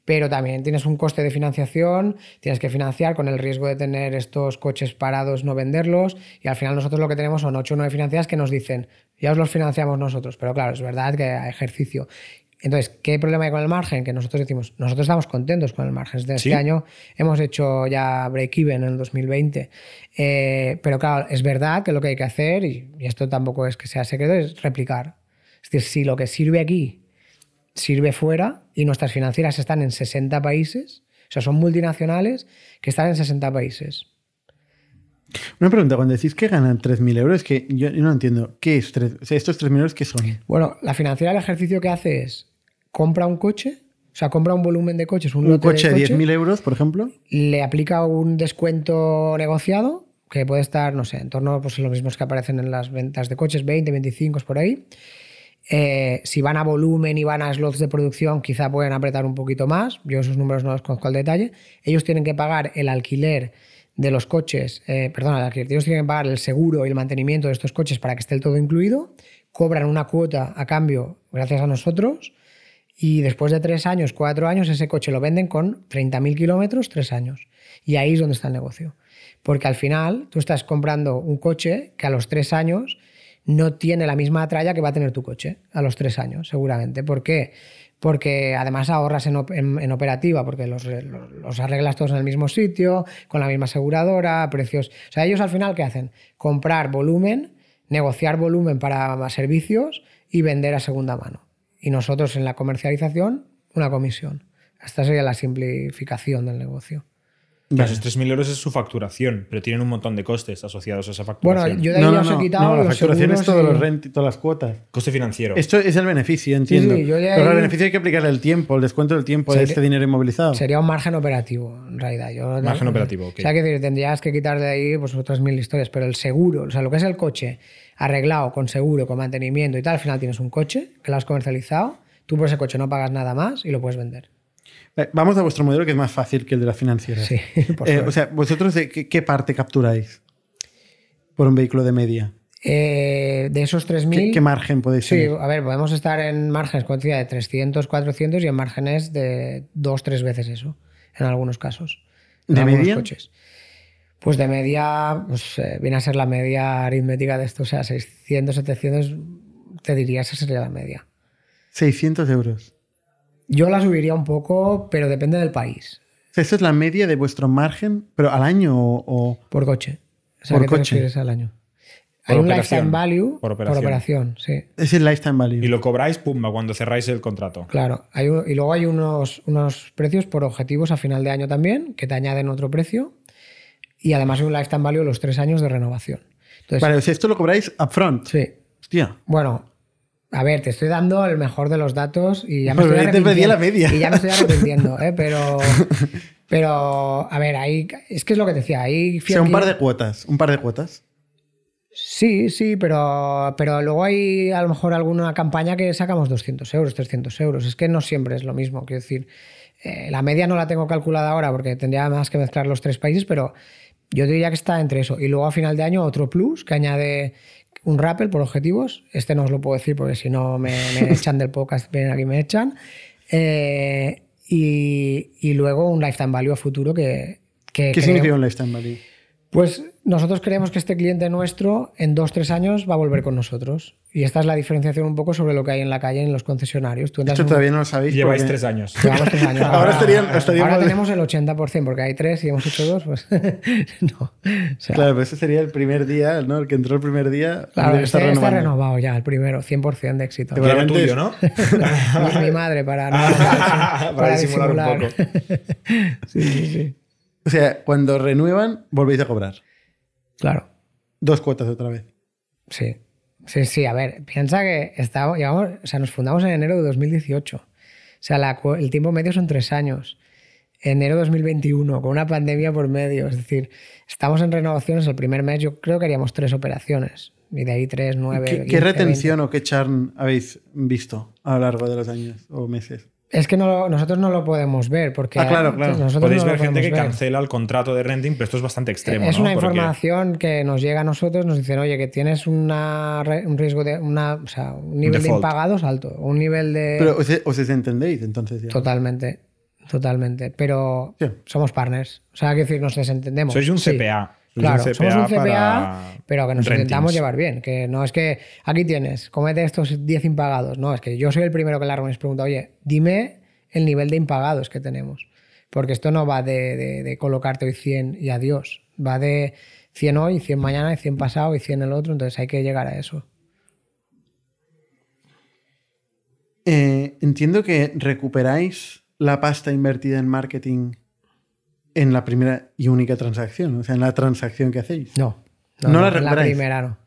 Pero también tienes un coste de financiación, tienes que financiar con el riesgo de tener estos coches parados, no venderlos. Y al final nosotros lo que tenemos son 8 o 9 financiadas que nos dicen, ya os los financiamos nosotros. Pero claro, es verdad que a ejercicio. Entonces, ¿qué problema hay con el margen? Que nosotros decimos, nosotros estamos contentos con el margen. Desde Sí. este año hemos hecho ya break-even en el 2020. Eh, pero claro, es verdad que lo que hay que hacer, y, y esto tampoco es que sea secreto, es replicar. Es decir, si lo que sirve aquí sirve fuera y nuestras financieras están en 60 países, o sea, son multinacionales que están en 60 países. Una pregunta, cuando decís que ganan 3.000 euros, es que yo, no entiendo. ¿Qué es? tres- o sea, ¿Estos 3.000 euros qué son? Bueno, la financiera el ejercicio que hace es compra un coche, o sea, compra un volumen de coches, un, ¿Un lote coche de de 10.000 euros, por ejemplo? le aplica un descuento negociado que puede estar, no sé, en torno a pues, los mismos que aparecen en las ventas de coches, 20, 25 por ahí. Eh, si van a volumen y van a slots de producción, quizá pueden apretar un poquito más. Yo esos números no los conozco al detalle. Ellos tienen que pagar el alquiler de los coches, eh, perdón, el alquiler. Ellos tienen que pagar el seguro y el mantenimiento de estos coches para que esté el todo incluido. Cobran una cuota a cambio gracias a nosotros. Y después de tres años, cuatro años, ese coche lo venden con 30.000 kilómetros, tres años. Y ahí es donde está el negocio. Porque al final tú estás comprando un coche que a los tres años no tiene la misma tralla que va a tener tu coche a los tres años, seguramente. ¿Por qué? Porque además ahorras en, en- operativa, porque los, los- los arreglas todos en el mismo sitio, con la misma aseguradora, precios. O sea, ellos al final, ¿qué hacen? Comprar volumen, negociar volumen para más servicios y vender a segunda mano. Y nosotros en la comercialización, una comisión. Esta sería la simplificación del negocio. Claro, esos 3.000 euros es su facturación, pero tienen un montón de costes asociados a esa Bueno, facturación. yo de ahí No, ya no, os he no, quitado no, la los facturación es todos y- los rent todas las cuotas. Coste financiero. Esto es el beneficio, entiendo. sí, yo ya Pero ahí- el beneficio hay que aplicarle el tiempo, el descuento del tiempo de este dinero inmovilizado. Sería un margen operativo, en realidad. Yo, Margen operativo, ok. O sea, que decir, tendrías que quitar de ahí pues, otras mil historias, pero el seguro, o sea, lo que es el coche arreglado con seguro, con mantenimiento y tal, al final tienes un coche que lo has comercializado, tú por ese coche no pagas nada más y lo puedes vender. Eh, Vamos a vuestro modelo que es más fácil que el de las financieras. Sí, por Eh, o sea, ¿vosotros de qué, qué parte capturáis por un vehículo de media? Eh, de esos 3.000... ¿Qué, qué margen podéis Sí, tener? a ver, podemos estar en márgenes con de 300, 400 y en márgenes de dos, tres veces eso, en algunos casos. En ¿De algunos media? coches. Pues de media, pues eh, viene a ser la media aritmética de esto, o sea, 600, 700, te diría esa sería la media. 600 euros. Yo la subiría un poco, pero depende del país, ¿Eso es la media de vuestro margen, pero al año o...? o- por coche. O sea, Por ¿qué coche. al año? Por Hay un operación. lifetime value Por por operación. operación, sí. Es el lifetime value. Y lo cobráis, pumba, cuando cerráis el contrato. Claro, hay un- y luego hay unos, unos precios por objetivos a final de año también, que te añaden otro precio. Y además hay un lifetime value los tres años de renovación. Entonces, Vale, o sea, esto lo cobráis upfront. sí. Hostia. Bueno, a ver, te estoy dando el mejor de los datos y ya me estoy yo te arrepintiendo. la media. Y ya me estoy arrepintiendo, ¿eh? Pero, pero, a ver, ahí, es que es lo que te decía, ahí... O sea, un par de cuotas. Un par de cuotas. Sí, sí, pero, pero luego hay a lo mejor alguna campaña que sacamos 200 euros, 300 euros. Es que no siempre es lo mismo. Quiero decir, eh, la media no la tengo calculada ahora porque tendría más que mezclar los tres países, pero yo diría que está entre eso. Y luego a final de año otro plus que añade un rappel por objetivos. Este no os lo puedo decir porque si no me, me echan del podcast, vienen aquí me echan. Eh, y, y luego un lifetime value a futuro que... que ¿Qué creo- significa un lifetime value? pues nosotros creemos que este cliente nuestro en dos, tres años va a volver con nosotros. Y esta es la diferenciación un poco sobre lo que hay en la calle en los concesionarios. Tú Esto en todavía no lo sabéis. Lleváis porque- tres años. Llevamos tres años. Ahora estarían- estaríamos- ahora tenemos el 80%, porque hay tres y hemos hecho dos, pues no. O sea, Claro, pero ese sería el primer día, ¿no? El que entró el primer día. claro, que este está renovando. renovado ya, el primero, 100% de éxito. Era tuyo, es- ¿no? mi, mi madre para, no- Para para disimular un disimular. sí, sí, sí. O sea, cuando renuevan, volvéis a cobrar. Claro, Dos cuotas otra vez. sí. Sí, sí, a ver, piensa que estamos, llevamos, o sea, nos fundamos en enero de 2018. O sea, la el tiempo medio son tres años. Enero de 2021, con una pandemia por medio. Es decir, estamos en renovaciones. El primer mes yo creo que haríamos tres operaciones. Y de ahí tres, nueve. ¿Qué, 15, qué retención 20. o qué churn habéis visto a lo largo de los años o meses? Es que no lo- nosotros no lo podemos ver porque Ah, claro, claro. nosotros Podéis no ver gente que ver. cancela el contrato de renting, pero esto es bastante extremo. Es ¿no? una Porque- información que nos llega a nosotros, nos dicen, oye, que tienes una, un riesgo de una, o sea, un nivel de impagados alto, un nivel de Pero os, os entendéis entonces ya. totalmente, totalmente. Pero Sí. somos partners, o sea, quiero decir, nos desentendemos. Sois un Sí. CPA. Claro, un somos un CPA, para pero que nos rentings. intentamos llevar bien. Que no es que aquí tienes, comete estos 10 impagados. No, es que yo soy el primero que la reunión pregunta, oye, dime el nivel de impagados que tenemos. Porque esto no va de, de- de colocarte hoy 100 y adiós. Va de 100 hoy, 100 mañana, y 100 pasado y 100 el otro. Entonces hay que llegar a eso. Eh, entiendo que recuperáis la pasta invertida en marketing en la primera y única transacción, o sea, en la transacción que hacéis. No. No la en la recuperáis. primera no.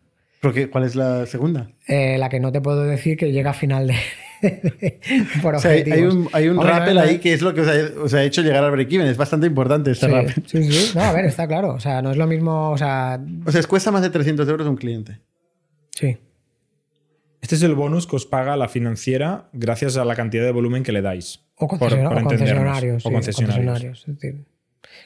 Porque, ¿Cuál es la segunda? Eh, la que no te puedo decir que llega a final de. por O sea, hay, objetivos. hay un, hay un no, rappel no, ahí que es lo que os ha, os ha hecho llegar al break-even. Es bastante importante este Sí, rappel. sí, sí. No, a ver, está claro. O sea, no es lo mismo. O sea, O sea, os cuesta más de 300 euros un cliente. sí. Este es el bonus que os paga la financiera gracias a la cantidad de volumen que le dais. O, Por- concesiona- por o entendernos. concesionarios. O sí, concesionarios. Es decir,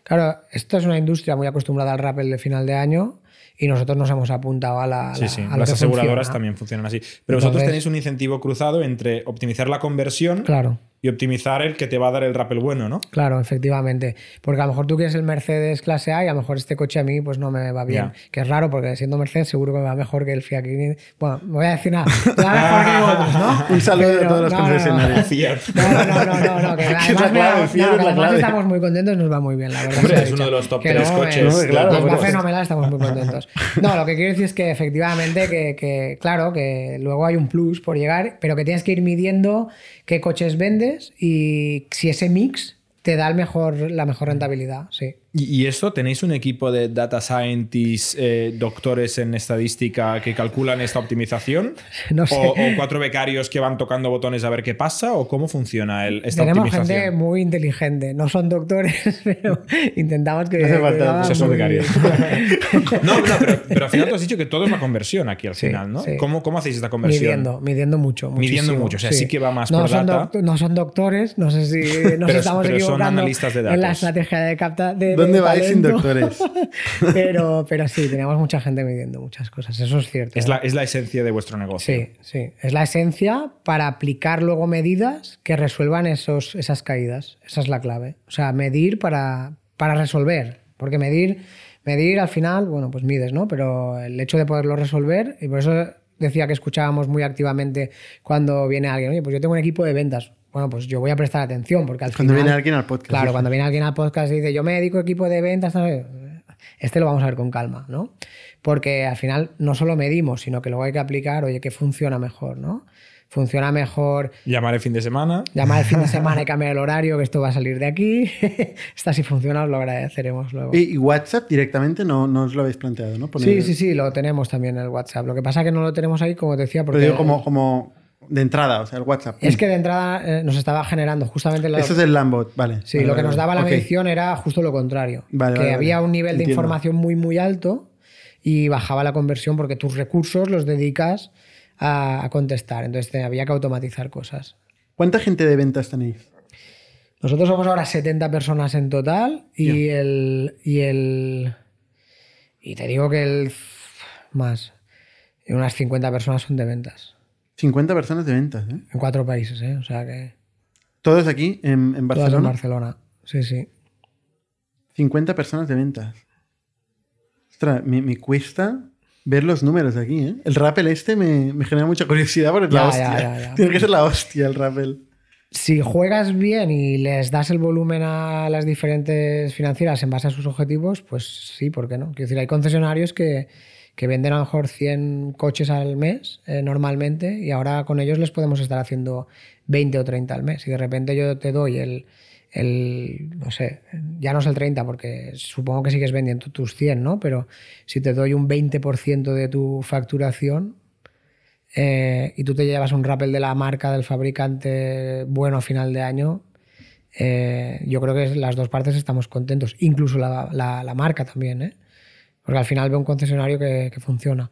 claro, esto es una industria muy acostumbrada al rappel de final de año y nosotros nos hemos apuntado a la. Sí, la- sí. a Las aseguradoras funciona. también funcionan así. Pero vosotros tenéis un incentivo cruzado entre optimizar la conversión Claro. Y optimizar el que te va a dar el rappel bueno, ¿no? Claro, efectivamente. Porque a lo mejor tú quieres el Mercedes clase A y a lo mejor este coche a mí pues no me va bien. Que es raro porque siendo Mercedes seguro que me va mejor que el Fiat 500. Bueno, no voy a decir nada. Me va mejor que otros, ¿no? Un saludo Pero- a todos los no, no, no. concesionarios. No, no, no, no, no, que además, me no, que además estamos muy contentos, nos va muy bien, la verdad. Hombre, es uno de los top Que tres luego, coches eh, claro, nos va fenomenal, estamos muy contentos. No, lo que quiero decir es que efectivamente, que, que, claro, que luego hay un plus por llegar, pero que tienes que ir midiendo qué coches vendes y si ese mix te da el mejor, la mejor rentabilidad, sí. ¿Y, y esto tenéis un equipo de data scientists, eh, doctores en estadística que calculan esta optimización? No sé. O, o cuatro becarios que van tocando botones a ver qué pasa? ¿O cómo funciona el, esta Tenemos optimización? gente muy inteligente, no son doctores, pero intentamos que... No hace falta, que son becarios. No, no, pero, pero al final tú has dicho que todo es la conversión aquí al Sí, final, ¿no? sí. ¿Cómo, ¿Cómo hacéis esta conversión? Midiendo, midiendo mucho. Midiendo mucho, o sea, sí que va más no por son data. no son doctores, no sé si nos Pero- estamos pero son analistas de en la datos. estrategia de capta de, de ¿Dónde vais sin doctores? pero, pero sí, tenemos mucha gente midiendo muchas cosas, eso es cierto. Es ¿eh? la, es la esencia de vuestro negocio. Sí, sí. Es la esencia para aplicar luego medidas que resuelvan esos, esas caídas. Esa es la clave. O sea, medir para, para resolver. Porque medir, medir al final, bueno, pues mides, ¿no? Pero el hecho de poderlo resolver, y por eso decía que escuchábamos muy activamente cuando viene alguien, oye, pues yo tengo un equipo de ventas. Bueno, pues yo voy a prestar atención, porque al Cuando final. viene alguien al podcast, Claro, sí. cuando viene alguien al podcast y dice, yo me dedico a equipo de ventas, este lo vamos a ver con calma, ¿no? Porque al final no solo medimos, sino que luego hay que aplicar, oye, ¿qué funciona mejor, no? Funciona mejor Llamar el fin de semana. llamar el fin de semana y cambiar el horario, que esto va a salir de aquí. Esta si funciona, os lo agradeceremos luego. Y, y WhatsApp directamente no, no os lo habéis planteado, ¿no? Poner- Sí, sí, sí, lo tenemos también en el WhatsApp. Lo que pasa es que no lo tenemos ahí, como te decía, porque Pero digo como, como de entrada, o sea, el WhatsApp. es que de entrada eh, nos estaba generando justamente la, Eso es el Lambot, vale. Sí, Vale, lo que vale, nos daba la medición era justo lo contrario. Vale, que había un nivel de Entiendo. información muy, muy alto y bajaba la conversión porque tus recursos los dedicas a, a contestar. Entonces te- había que automatizar cosas. ¿Cuánta gente de ventas tenéis? Nosotros somos ahora 70 personas en total y el. Y el. Y te digo que el. Más. unas 50 personas son de ventas. 50 personas de ventas, ¿eh? En cuatro países, ¿eh? O sea que. Todos aquí en, en Todas Barcelona. en Barcelona. Sí, sí. 50 personas de ventas. Ostras, me, me cuesta ver los números aquí, ¿eh? El rappel este me, me genera mucha curiosidad porque es la hostia. ya, ya, ya. Tiene que ser la hostia el rappel. Si juegas bien y les das el volumen a las diferentes financieras en base a sus objetivos, pues sí, ¿por qué no? Quiero decir, hay concesionarios que, que venden a lo mejor 100 coches al mes eh, normalmente y ahora con ellos les podemos estar haciendo 20 o 30 al mes. Y de repente yo te doy el, el no sé, ya no es el 30 porque supongo que sigues vendiendo tus 100, ¿no? Pero si te doy un 20% de tu facturación, eh, y tú te llevas un rappel de la marca del fabricante bueno a final de año, eh, yo creo que las dos partes estamos contentos, incluso la, la- la marca también, ¿eh? Porque al final ve un concesionario que, que funciona.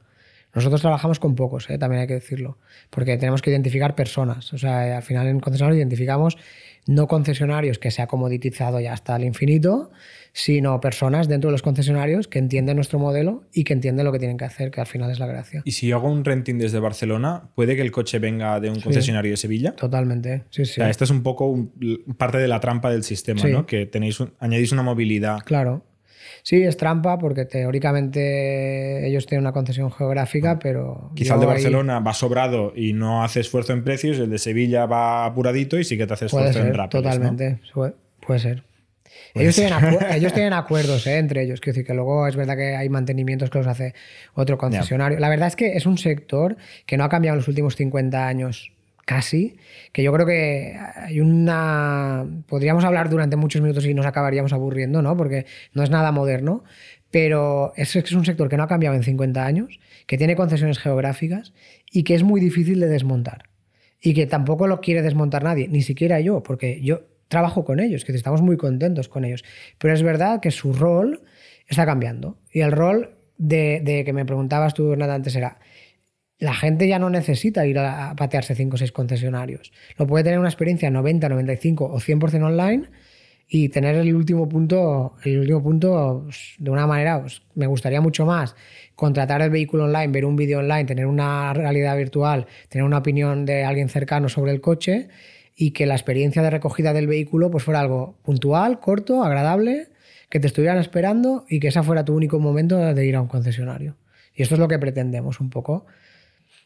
Nosotros trabajamos con pocos, ¿eh? también hay que decirlo, porque tenemos que identificar personas. O sea, eh, al final en concesionarios identificamos no concesionarios que se ha comoditizado ya hasta el infinito, sino personas dentro de los concesionarios que entienden nuestro modelo y que entienden lo que tienen que hacer, que al final es la gracia. Y si yo hago un renting desde Barcelona, ¿puede que el coche venga de un concesionario de Sevilla? Totalmente, sí, sí. O sea, esta es un poco un- parte de la trampa del sistema, Sí. ¿no? Que tenéis un- añadís una movilidad. Claro. Sí, es trampa porque teóricamente ellos tienen una concesión geográfica, pero. Quizá el de ahí- Barcelona va sobrado y no hace esfuerzo en precios, el de Sevilla va apuradito y sí que te hace esfuerzo en ser, rápidos. ¿no? totalmente. Puede, puede ser. Puede ellos. Tienen acu- ellos tienen acuerdos eh, entre ellos. Quiero decir que luego es verdad que hay mantenimientos que los hace otro concesionario. La verdad es que es un sector que no ha cambiado en los últimos 50 años casi, que yo creo que hay una... Podríamos hablar durante muchos minutos y nos acabaríamos aburriendo, ¿no? Porque no es nada moderno, pero es, es un sector que no ha cambiado en 50 años, que tiene concesiones geográficas y que es muy difícil de desmontar. Y que tampoco lo quiere desmontar nadie, ni siquiera yo, porque yo trabajo con ellos, que estamos muy contentos con ellos. Pero es verdad que su rol está cambiando. Y el rol de, que me preguntabas tú, Hernán, antes era, la gente ya no necesita ir a, patearse 5 o 6 concesionarios. Lo puede tener una experiencia 90, 95 o 100% online y tener el último punto, el último punto pues, de una manera, pues, me gustaría mucho más contratar el vehículo online, ver un vídeo online, tener una realidad virtual, tener una opinión de alguien cercano sobre el coche y que la experiencia de recogida del vehículo pues fuera algo puntual, corto, agradable, que te estuvieran esperando y que ese fuera tu único momento de ir a un concesionario. Y esto es lo que pretendemos un poco,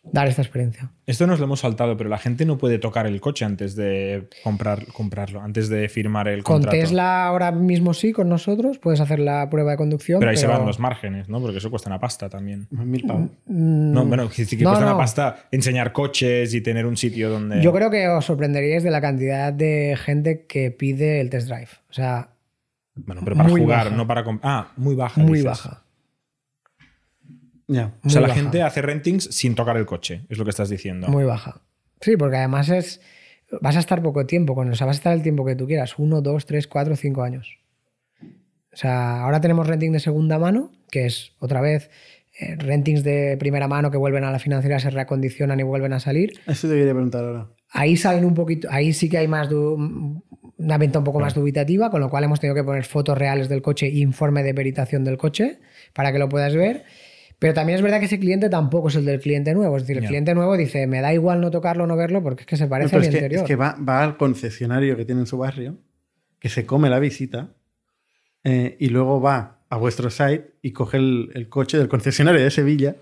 dar esta experiencia. Esto nos lo hemos saltado, pero la gente no puede tocar el coche antes de comprar, comprarlo, antes de firmar el Con contrato. Tesla ahora mismo sí, con nosotros, puedes hacer la prueba de conducción. Pero ahí se van los márgenes, ¿no? Porque eso cuesta una pasta también. Mil pavos. No, bueno, sí que Mm. No, cuesta no. una pasta enseñar coches y tener un sitio donde. Yo creo que os sorprenderíais de la cantidad de gente que pide el test drive. O sea, Bueno, pero para jugar, baja. no para comprar. Ah, muy baja. muy dices. baja. Ya. O sea, la baja. gente hace rentings sin tocar el coche, es lo que estás diciendo. Muy baja. Sí, porque además es. Vas a estar poco tiempo con él. O sea, vas a estar el tiempo que tú quieras. Uno, dos, tres, cuatro, cinco años. O sea, ahora tenemos renting de segunda mano, que es otra vez eh, rentings de primera mano que vuelven a la financiera, se reacondicionan y vuelven a salir. Eso te quería preguntar ahora. Ahí salen un poquito, ahí sí que hay más du- una venta un poco más dubitativa, con lo cual hemos tenido que poner fotos reales del coche e informe de peritación del coche para que lo puedas ver. Pero también es verdad que ese cliente tampoco es el del cliente nuevo. Es decir, el cliente nuevo dice, me da igual no tocarlo o no verlo porque es que se No, parece pero a mi es, que, interior. es que va, va al concesionario que tiene en su barrio, que se come la visita eh, y luego va a vuestro site y coge el, el coche del concesionario de Sevilla,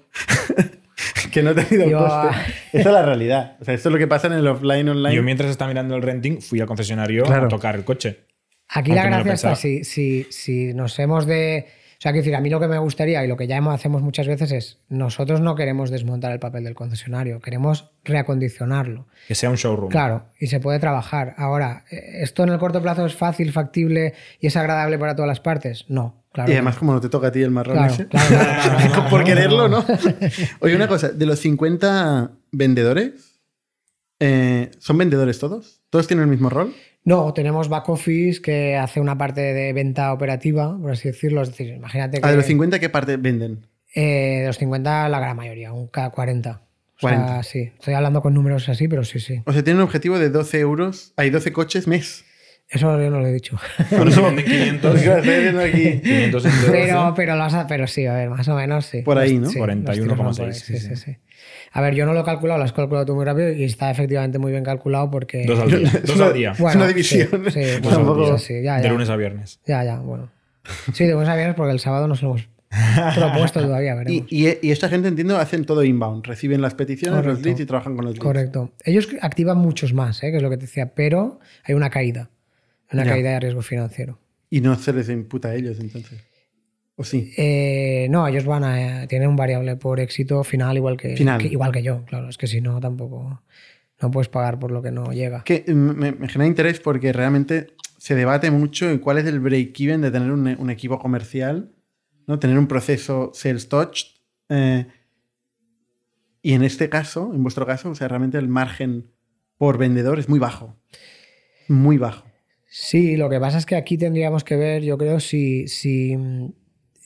que no ha tenido Yo- coste. Esa es la realidad. O sea, esto es lo que pasa en el offline online. Yo mientras estaba mirando el renting, fui al concesionario Claro. a tocar el coche. Aquí la gracia está, si, si, si nos hemos de... O sea, quiero decir, a mí lo que me gustaría y lo que ya hemos- hacemos muchas veces es, nosotros no queremos desmontar el papel del concesionario, queremos reacondicionarlo. Que sea un showroom. Claro, y se puede trabajar. Ahora, eh, ¿esto en el corto plazo es fácil, factible y es agradable para todas las partes? No, claro. y que además, como no te toca a ti el marrón Claro, ese, claro, claro, claro, claro. por quererlo, ¿no? Oye, una cosa, de los 50 vendedores, eh, ¿son vendedores todos? ¿Todos tienen el mismo rol? No, tenemos back office que hace una parte de venta operativa, por así decirlo. Es decir, imagínate que. Ah, de los 50, ¿qué parte venden? eh, de los 50, la gran mayoría, un K40. O 40. sea, sí. Estoy hablando con números así, pero sí, sí. O sea, tienen un objetivo de 12 euros, hay 12 coches mes. Eso yo no lo he dicho. Bueno, si venden 500, Pues claro, estoy viendo aquí. 500 entre 12. Pero, pero, lo has- pero sí, a ver, más o menos sí. Por ahí, ¿no? Sí, 41,6, los tiros van por ahí, sí, Sí, sí, sí. A ver, yo no lo he calculado, lo has calculado tú muy rápido y está efectivamente muy bien calculado porque. Dos al día. Es Dos una- al día. es una división. Sí, sí, Dos bueno, al Tampoco- día. sí, sí, ya, De lunes a viernes. Ya, ya, bueno. Sí, de lunes a viernes porque el sábado no se lo hemos propuesto todavía, Y, veremos. y- y esta gente, entiendo, hacen todo inbound. Reciben las peticiones, los Correcto. leads y trabajan con los leads. Correcto. Ellos activan muchos más, ¿eh? que es lo que te decía, pero hay una caída. Una Ya. caída de riesgo financiero. Y no se les imputa a ellos, entonces. ¿O sí? Eh, no, ellos van a tienen un variable por éxito final igual que, Final. que- igual que yo, claro. Es que si no, tampoco no puedes pagar por lo que no llega. Que mm, me, me genera interés porque realmente se debate mucho en cuál es el break-even de tener un, un equipo comercial, ¿no? Tener un proceso sales touch. eh, Y en este caso, en vuestro caso, o sea, realmente el margen por vendedor es muy bajo. Muy bajo. Sí, lo que pasa es que aquí tendríamos que ver, yo creo, si, si,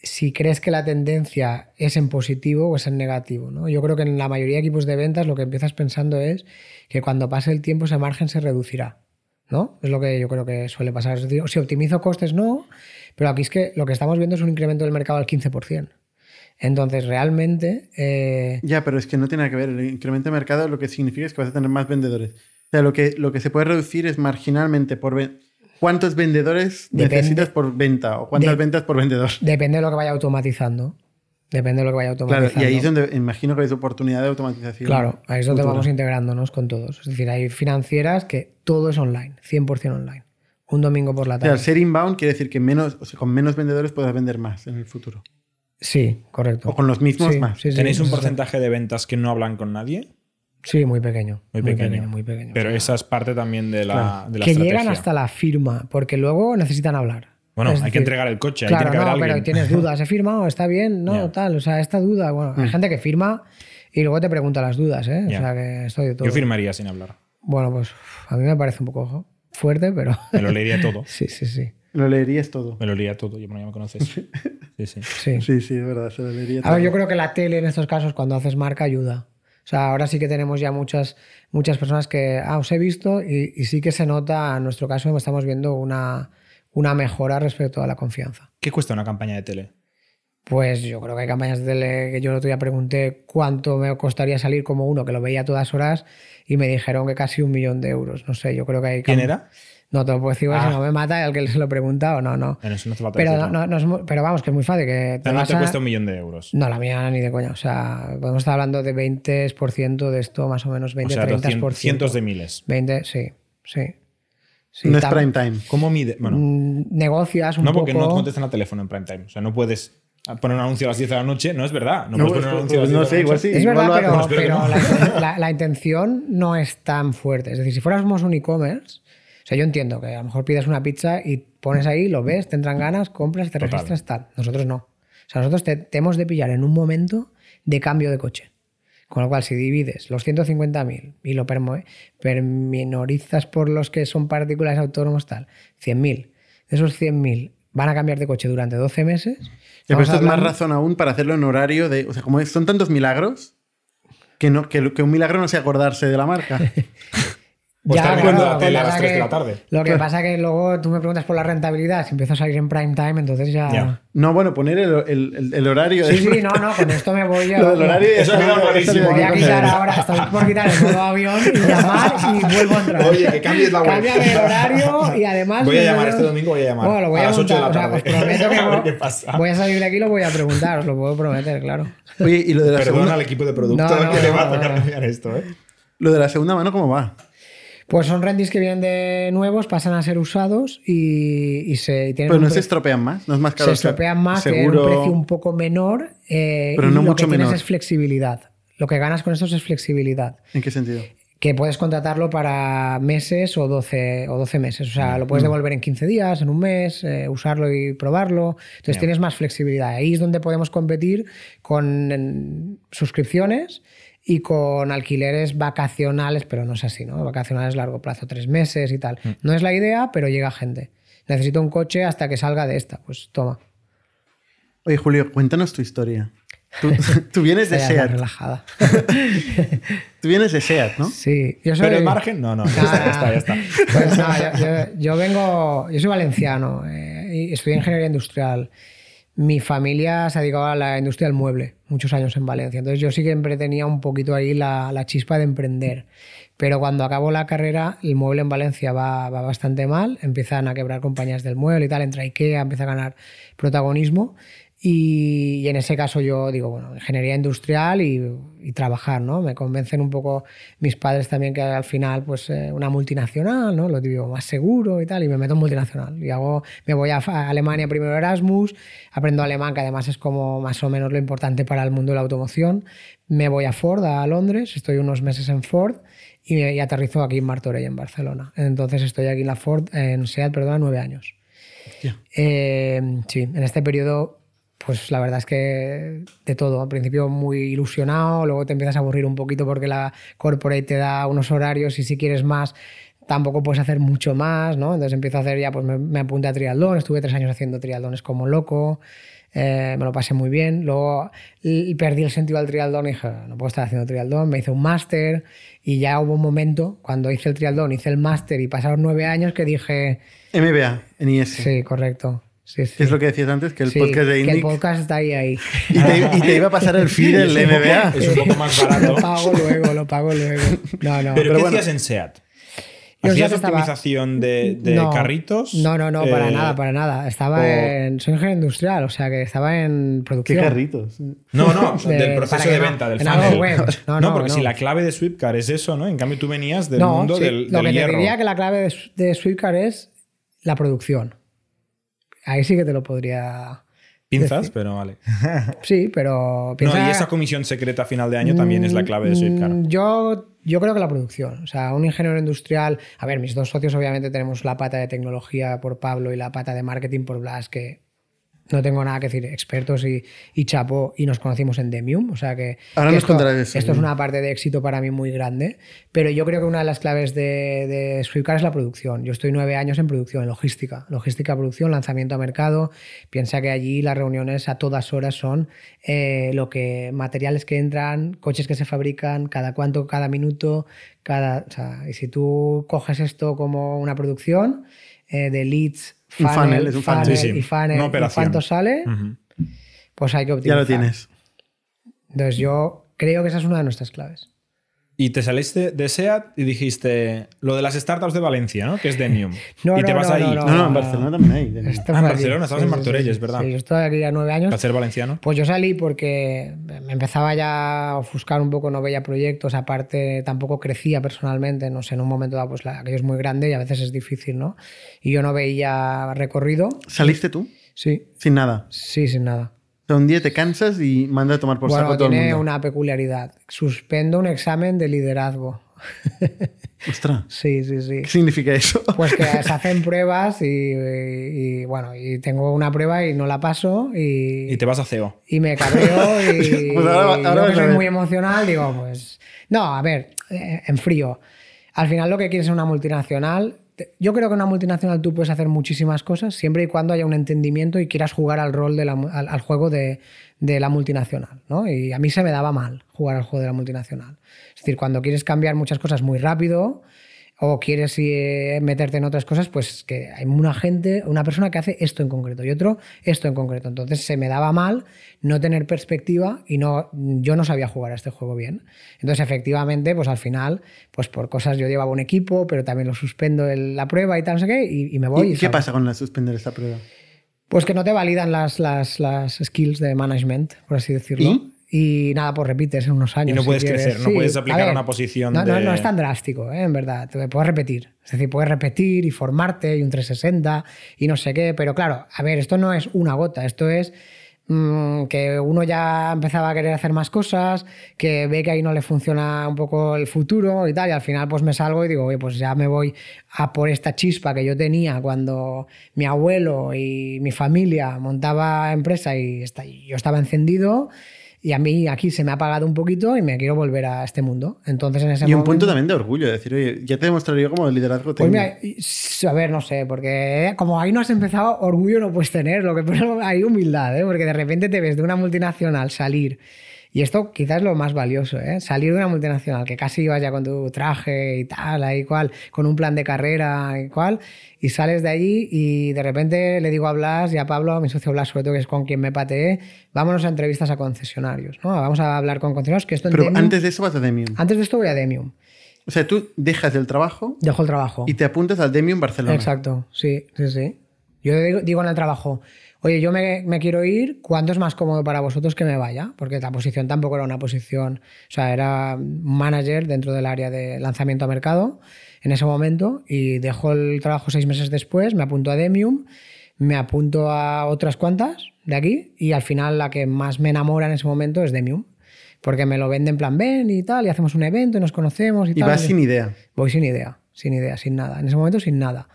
si crees que la tendencia es en positivo o es en negativo. ¿no? Yo creo que en la mayoría de equipos de ventas lo que empiezas pensando es que cuando pase el tiempo ese margen se reducirá. ¿no? Es lo que yo creo que suele pasar. Si optimizo costes, no, pero aquí es que lo que estamos viendo es un incremento del mercado al 15%. Entonces, realmente... eh, Ya, pero es que no tiene nada que ver. El incremento de mercado lo que significa es que vas a tener más vendedores. O sea, lo que, lo que se puede reducir es marginalmente por cuántos vendedores Depende- necesitas por venta o cuántas de- ventas por vendedor. depende de lo que vaya automatizando. Depende de lo que vaya Claro, automatizando. y ahí es donde imagino que hay oportunidad de automatización. Claro, ahí es donde futura. vamos integrándonos con todos. Es decir, hay financieras que todo es online, 100% online. Un domingo por la O sea, tarde. al ser inbound quiere decir que menos, o sea, con menos vendedores puedes vender más en el futuro. Sí, correcto. O con los mismos Sí, más. sí, sí, ¿Tenéis un sí, sí. porcentaje de ventas que no hablan con nadie? Sí, muy pequeño. Muy pequeño. muy pequeño. Pero O sea, esa es parte también de la, Claro. de la que estrategia. llegan hasta la firma, porque luego necesitan hablar. Bueno, Es hay que entregar el coche, Claro, tiene que no, pero tienes dudas. ¿He firmado? ¿Está bien? No, tal. O sea, esta duda. Bueno, hay gente que firma y luego te pregunta las dudas, ¿eh? O sea, que estoy de todo. Yo firmaría sin hablar. Bueno, pues a mí me parece un poco fuerte, pero. Me lo leería todo. sí, sí, sí. Lo leerías todo. Me lo leería todo. Yo, bueno, ya me conoces. Sí, sí. sí. Sí, sí, es verdad, se lo leería A todo. ver, yo creo que la tele en estos casos, cuando haces marca, ayuda. O sea, ahora sí que tenemos ya muchas, muchas personas que, ah, os he visto y, y sí que se nota, en nuestro caso, estamos viendo una, una mejora respecto a la confianza. ¿Qué cuesta una campaña de tele? Pues yo creo que hay campañas de tele que yo el otro día pregunté cuánto me costaría salir como uno que lo veía a todas horas y me dijeron que casi un millón de euros. No sé, yo creo que hay... ¿Quién era? No te lo puedo decir, Ah. si no me mata el que se lo pregunta o no, no. Bueno, eso no hace falta Pero, decirlo. no, no- no es muy- pero vamos, que es muy fácil. Que O sea, no vas te a- cuesta un millón de euros. No, la mía ni de coña. O sea, podemos estar hablando de 20% de esto, más o menos o 20, sea, 30%. 200 cientos de miles. 20, sí, sí. Sí, no es prime time. ¿Cómo mide? Bueno, Mm, Negocias un no porque poco. no te contestan al teléfono en prime time. O sea, no puedes poner un anuncio a las 10 de la noche. No es verdad. No, No, puedes poner un anuncio a las 10 no de la sé, igual noche. sí. Es igual verdad, lo pero, pero no. la, la- la intención no es tan fuerte. Es decir, si fuéramos un e-commerce, o sea, yo entiendo que a lo mejor pides una pizza y pones ahí, lo ves, te entran ganas, compras, te Total. registras, tal. Nosotros no. O sea, nosotros te, te hemos de pillar en un momento de cambio de coche. Con lo cual, si divides los 150.000 y lo permo- perminorizas por los que son particulares autónomos, tal, 100.000. De esos 100.000 van a cambiar de coche durante 12 meses. Sí, pero esto es más hablando- razón aún para hacerlo en horario de. O sea, como son tantos milagros que, no, que, que un milagro no sea acordarse de la marca. Pues Ya, claro, a las pasa 3 de que- la tarde. Lo que pasa que luego tú me preguntas por la rentabilidad, si empiezo a salir en prime time, entonces ya... Ya. No, bueno, poner el, el- el- el horario. Sí, de- sí, no, no, con esto me voy a... Lo del horario Eso ha quedado clarísimo. Voy a quitar ahora, estoy por quitar el modo avión y llamar y vuelvo a entrar. Oye, que cambies la web. Cámbiame el horario y además... Voy a llamar este domingo, voy a llamar. Bueno, lo voy A a, las 8 de la montar, o sea, tarde. os prometo que A ver vo- qué pasa. voy a salir de aquí y lo voy a preguntar, os lo puedo prometer, claro. Oye, y lo de la, Perdona segunda, al equipo de producto No, no, que le va a tocar cambiar esto, ¿eh? lo de la segunda mano, ¿cómo va? Pues son rendis que vienen de nuevos, pasan a ser usados y, y se tienen Pero no se estropean más, no es más caro. se estropean más, tienen seguro... un precio un poco menor, eh, Pero y no lo mucho que tienes es flexibilidad. Lo que ganas con estos es flexibilidad. ¿En qué sentido? Que puedes contratarlo para meses o 12, o 12 meses. O sea, lo puedes Mm. devolver en 15 días, en un mes, eh, usarlo y probarlo. Entonces tienes más flexibilidad. Ahí es donde podemos competir con suscripciones y con alquileres vacacionales, pero no es así, ¿no? Vacacionales largo plazo, tres meses y tal. Mm. No es la idea, pero llega gente. Necesito un coche hasta que salga de esta. Pues toma. Oye, Julio, cuéntanos tu historia. Tú, tú vienes de SEAT. relajada. Tú vienes de SEAT, ¿no? Sí, yo soy... Pero el margen, no, no, ya está, ya está, ya está. Pues no, yo, yo- yo vengo, yo soy valenciano, eh, y estudié ingeniería industrial. Mi familia se ha dedicado a la industria del mueble, muchos años en Valencia. Entonces yo sí que siempre tenía un poquito ahí la, chispa de emprender. Pero cuando acabo la carrera, el mueble en Valencia va, va bastante mal, empiezan a quebrar compañías del mueble y tal, entra IKEA, empieza a ganar protagonismo. Y, y en ese caso yo digo, bueno, ingeniería industrial y, y trabajar, ¿no? Me convencen un poco mis padres también que al final, pues eh, una multinacional, ¿no? Lo digo, más seguro y tal, y me meto en multinacional. Y hago, me voy a, a Alemania primero Erasmus, aprendo alemán, que además es como más o menos lo importante para el mundo de la automoción. Me voy a Ford, a Londres, estoy unos meses en Ford y, y aterrizo aquí en Martorell, en Barcelona. Entonces estoy aquí en la Ford, en SEAT, perdón, nueve años. Hostia. Eh, sí, en este periodo pues la verdad es que de todo. Al principio muy ilusionado, luego te empiezas a aburrir un poquito porque la corporate te da unos horarios y si quieres más tampoco puedes hacer mucho más, ¿no? Entonces empiezo a hacer ya, pues me, me apunté a triatlón, estuve tres años haciendo triatlones como loco, eh, me lo pasé muy bien. Luego perdí el sentido al triatlón y dije, no puedo estar haciendo triatlón, me hice un máster y ya hubo un momento cuando hice el triatlón, hice el máster y pasaron nueve años que dije, MBA en IS. sí, correcto. Sí, sí. Es lo que decías antes, que el Sí, podcast de que el Indic. podcast está ahí, ahí. Y te, y te iba a pasar el feed del MBA. Es un poco más barato. lo pago luego, lo pago luego. No, no. Pero, ¿qué bueno. hacías en SEAT? ¿Hacías estaba- optimización de, de No, carritos? No, no, no, para Eh, nada, para nada. Estaba o- en. Soy ingeniero industrial, o sea que estaba en Qué producción. carritos. No, no, De- del proceso que de no- venta, del en algo funnel. web. No, No, no, porque no. si la clave de Sweepcar es eso, ¿no? En cambio tú venías del no, mundo sí, del, lo del que te hierro. diría que la clave de, de Swiftcar es la producción. Ahí sí que te lo podría. Pinzas, pero vale. Sí, pero. No, y esa comisión secreta a final de año también es la clave de Sweepcar. Mm, Yo, yo creo que la producción. O sea, un ingeniero industrial. A ver, mis dos socios, obviamente, tenemos la pata de tecnología por Pablo y la pata de marketing por Blas, que no tengo nada que decir, expertos y, y chapo, y nos conocimos en Demium. O sea que. Ahora que nos esto, eso, Esto es una parte de éxito para mí muy grande. Pero yo creo que una de las claves de, de Swiftcar es la producción. Yo estoy nueve años en producción, en logística. Logística, producción, lanzamiento a mercado. Piensa que allí las reuniones a todas horas son eh, lo que materiales que entran, coches que se fabrican, cada cuánto, cada minuto, cada. o sea, y si tú coges esto como una producción eh, de leads, Un funnel, funnel, es un funnel. funnel Sí, sí. y funnel, Una y cuánto sale, pues hay que Ya optimizar. lo tienes. Entonces yo creo que esa es una de nuestras claves. Y te saliste de SEAT y dijiste lo de las startups de Valencia, ¿no? Que es Demium. No, y te no, vas no, ahí. no, No, no, en Barcelona también hay. Ah, en Barcelona, estabas en Martorelles, sí, ¿verdad? Sí, yo estoy aquí ya nueve años. Para ser valenciano. Pues yo salí porque me empezaba ya a ofuscar un poco, no veía proyectos, aparte tampoco crecía personalmente, no sé, en un momento dado, pues la, aquello es muy grande y a veces es difícil, ¿no? Y yo no veía recorrido. ¿Saliste tú? Sí, Sin nada. sí, sin nada. O sea, un día te cansas y manda a tomar por bueno, saco a todo el tiene mundo. una peculiaridad. Suspendo un examen de liderazgo. Ostras, Sí, sí, sí. ¿qué significa eso? Pues que se hacen pruebas y, y- y, bueno, y tengo una prueba y no la paso y, Y te vas a CEO. y me cabreo y, Pues ahora- y ahora yo soy muy emocional digo pues no a ver eh, en frío al final lo que quieres es una multinacional yo creo que en una multinacional tú puedes hacer muchísimas cosas siempre y cuando haya un entendimiento y quieras jugar al rol de la al juego de, de la multinacional ¿no? y a mí se me daba mal jugar al juego de la multinacional es decir cuando quieres cambiar muchas cosas muy rápido o quieres eh, meterte en otras cosas, pues que hay una gente, una persona que hace esto en concreto y otro esto en concreto. Entonces se me daba mal no tener perspectiva y no, yo no sabía jugar a este juego bien. Entonces efectivamente, pues al final, pues por cosas yo llevaba un equipo, pero también lo suspendo en la prueba y tal, no sé qué, y, y me voy. ¿Y y qué pasa con la suspender esta prueba? Pues que no te validan las, las, las skills de management, por así decirlo. ¿Y? Y nada, pues repites en unos años. Y no si puedes quieres. crecer, no Sí, puedes aplicar a ver, una posición no, no, de- no es tan drástico, ¿eh? en verdad. Puedes repetir. Es decir, puedes repetir y formarte y un 360 y no sé qué. Pero claro, a ver, esto no es una gota, esto es mm, que uno ya empezaba a querer hacer más cosas, que ve que ahí no le funciona un poco el futuro y tal, y al final pues me salgo y digo, oye, pues ya me voy a por esta chispa que yo tenía cuando mi abuelo y mi familia montaba empresa y yo estaba encendido. Y a mí aquí se me ha apagado un poquito y me quiero volver a este mundo. Entonces en ese Y un momento... punto también de orgullo, de decir, oye, ya te demostraría como el liderazgo Pues mira, a ver, no sé, porque como ahí no has empezado, orgullo no puedes tener, lo que hay humildad, ¿eh? porque de repente te ves de una multinacional salir, y esto quizás es lo más valioso, ¿eh? salir de una multinacional que casi ibas ya con tu traje y tal, ahí cual, con un plan de carrera y cual, y sales de allí y de repente le digo a Blas y a Pablo, a mi socio Blas, sobre todo que es con quien me pateé, vámonos a entrevistas a concesionarios, ¿no? vamos a hablar con concesionarios, que esto Pero Demium- antes de eso vas a Demium. antes de esto voy a Demium, O sea, tú dejas el trabajo dejo el trabajo. y te apuntas al Demium Barcelona. Exacto, sí, sí, sí. Yo digo, digo en el trabajo, oye, yo me, me quiero ir, ¿cuándo es más cómodo para vosotros que me vaya? Porque la posición tampoco era una posición, o sea, era manager dentro del área de lanzamiento a mercado en ese momento y dejo el trabajo seis meses después, me apunto a Demium, me apunto a otras cuantas de aquí y al final la que más me enamora en ese momento es Demium. Porque me lo venden en plan, ven y tal, y hacemos un evento y nos conocemos y, Y tal. vas sin idea. Voy sin idea, sin idea, sin nada. En ese momento sin nada.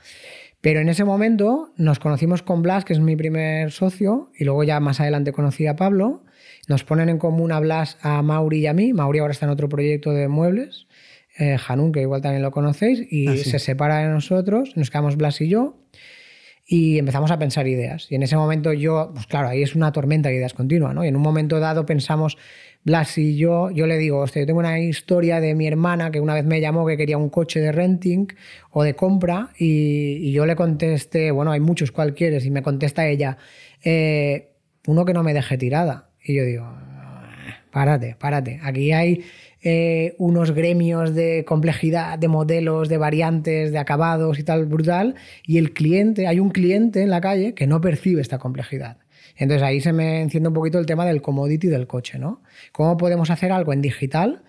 Pero en ese momento nos conocimos con Blas, que es mi primer socio, y luego ya más adelante conocí a Pablo. Nos ponen en común a Blas, a Mauri y a mí. Mauri ahora está en otro proyecto de muebles, eh, Hanun, que igual también lo conocéis, y Ah, sí. se separa de nosotros, nos quedamos Blas y yo, y empezamos a pensar ideas. Y en ese momento yo, pues claro, ahí es una tormenta de ideas continua, ¿no? Y en un momento dado pensamos, Blas y yo, yo le digo, hostia, yo tengo una historia de mi hermana que una vez me llamó que quería un coche de renting o de compra y, yo le contesté, bueno, hay muchos, ¿cuál quieres? Y me contesta ella, "Eh, uno que no me deje tirada. Y yo digo, párate, párate. Aquí hay eh, unos gremios de complejidad, de modelos, de variantes, de acabados y tal, brutal. Y el cliente, hay un cliente en la calle que no percibe esta complejidad. Entonces ahí se me enciende un poquito el tema del commodity del coche, ¿no? ¿Cómo podemos hacer algo en digital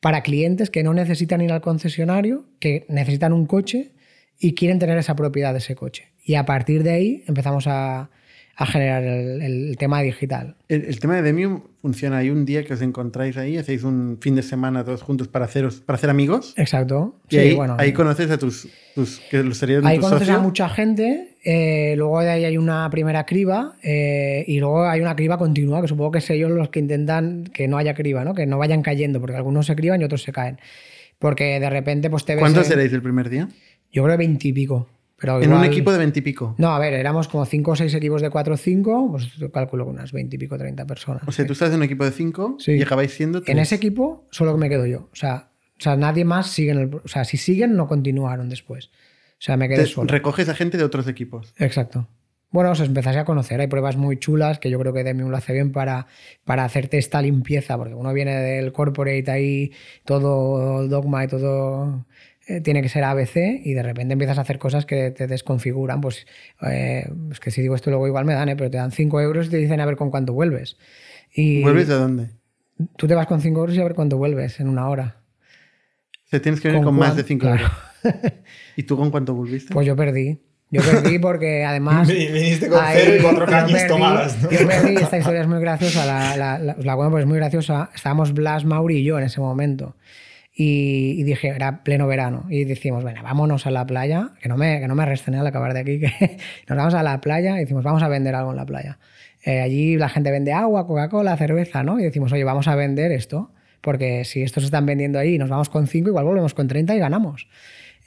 para clientes que no necesitan ir al concesionario, que necesitan un coche y quieren tener esa propiedad de ese coche? Y a partir de ahí empezamos a, a generar el, el tema digital. El, el tema de Demium funciona. Hay un día que os encontráis ahí, hacéis un fin de semana todos juntos para, haceros, para hacer amigos. Exacto. Y Sí, ahí, bueno, ahí conoces a tus, tus que los serían Ahí tus conoces socios. a mucha gente, eh, luego de ahí hay una primera criba eh, y luego hay una criba continua, que supongo que es ellos los que intentan que no haya criba, ¿no? que no vayan cayendo, porque algunos se criban y otros se caen. Porque de repente pues te ves... ¿Cuántos en- seréis el primer día? Yo creo veintipico. Pero En un igual- equipo de veintipico. No, a ver, éramos como cinco o seis equipos de cuatro o cinco, pues yo calculo que unas veintipico, treinta personas. O sea, tú estás en un equipo de cinco Sí. y acabáis siendo En tres. ese equipo solo me quedo yo. O sea, o sea, nadie más sigue en el... O sea, si siguen, no continuaron después. O sea, me quedé Te- solo. recoges a gente de otros equipos. Exacto. Bueno, os empezáis a conocer. Hay pruebas muy chulas que yo creo que Demium lo hace bien para, para hacerte esta limpieza, porque uno viene del corporate ahí, todo dogma y todo eh, tiene que ser ABC, y de repente empiezas a hacer cosas que te desconfiguran. Pues eh, es que si digo esto luego igual me dan, ¿eh? pero te dan 5 euros y te dicen a ver con cuánto vuelves. Y ¿Vuelves de dónde? tú te vas con 5 euros y a ver cuánto vuelves en una hora. Sea, tienes que venir ¿Con con, más de cinco claro. euros. ¿Y tú con cuánto volviste? Pues yo perdí. Yo perdí porque además. Viniste con ahí cero y cuatro cañas tomadas, ¿no? Yo perdí, esta historia es muy graciosa. La, la, la- os la cuento porque es muy graciosa. Estábamos Blas, Mauri y yo en ese momento. Y, y dije, era pleno verano. Y decimos, bueno, vámonos a la playa. Que no me, que no me arresten al acabar de aquí. Que nos vamos a la playa y decimos, vamos a vender algo en la playa. Eh, allí la gente vende agua, Coca-Cola, cerveza, ¿no? Y decimos, oye, vamos a vender esto. Porque si estos están vendiendo ahí y nos vamos con 5, igual volvemos con 30 y ganamos.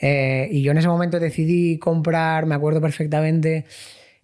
Eh, y yo en ese momento decidí comprar, me acuerdo perfectamente,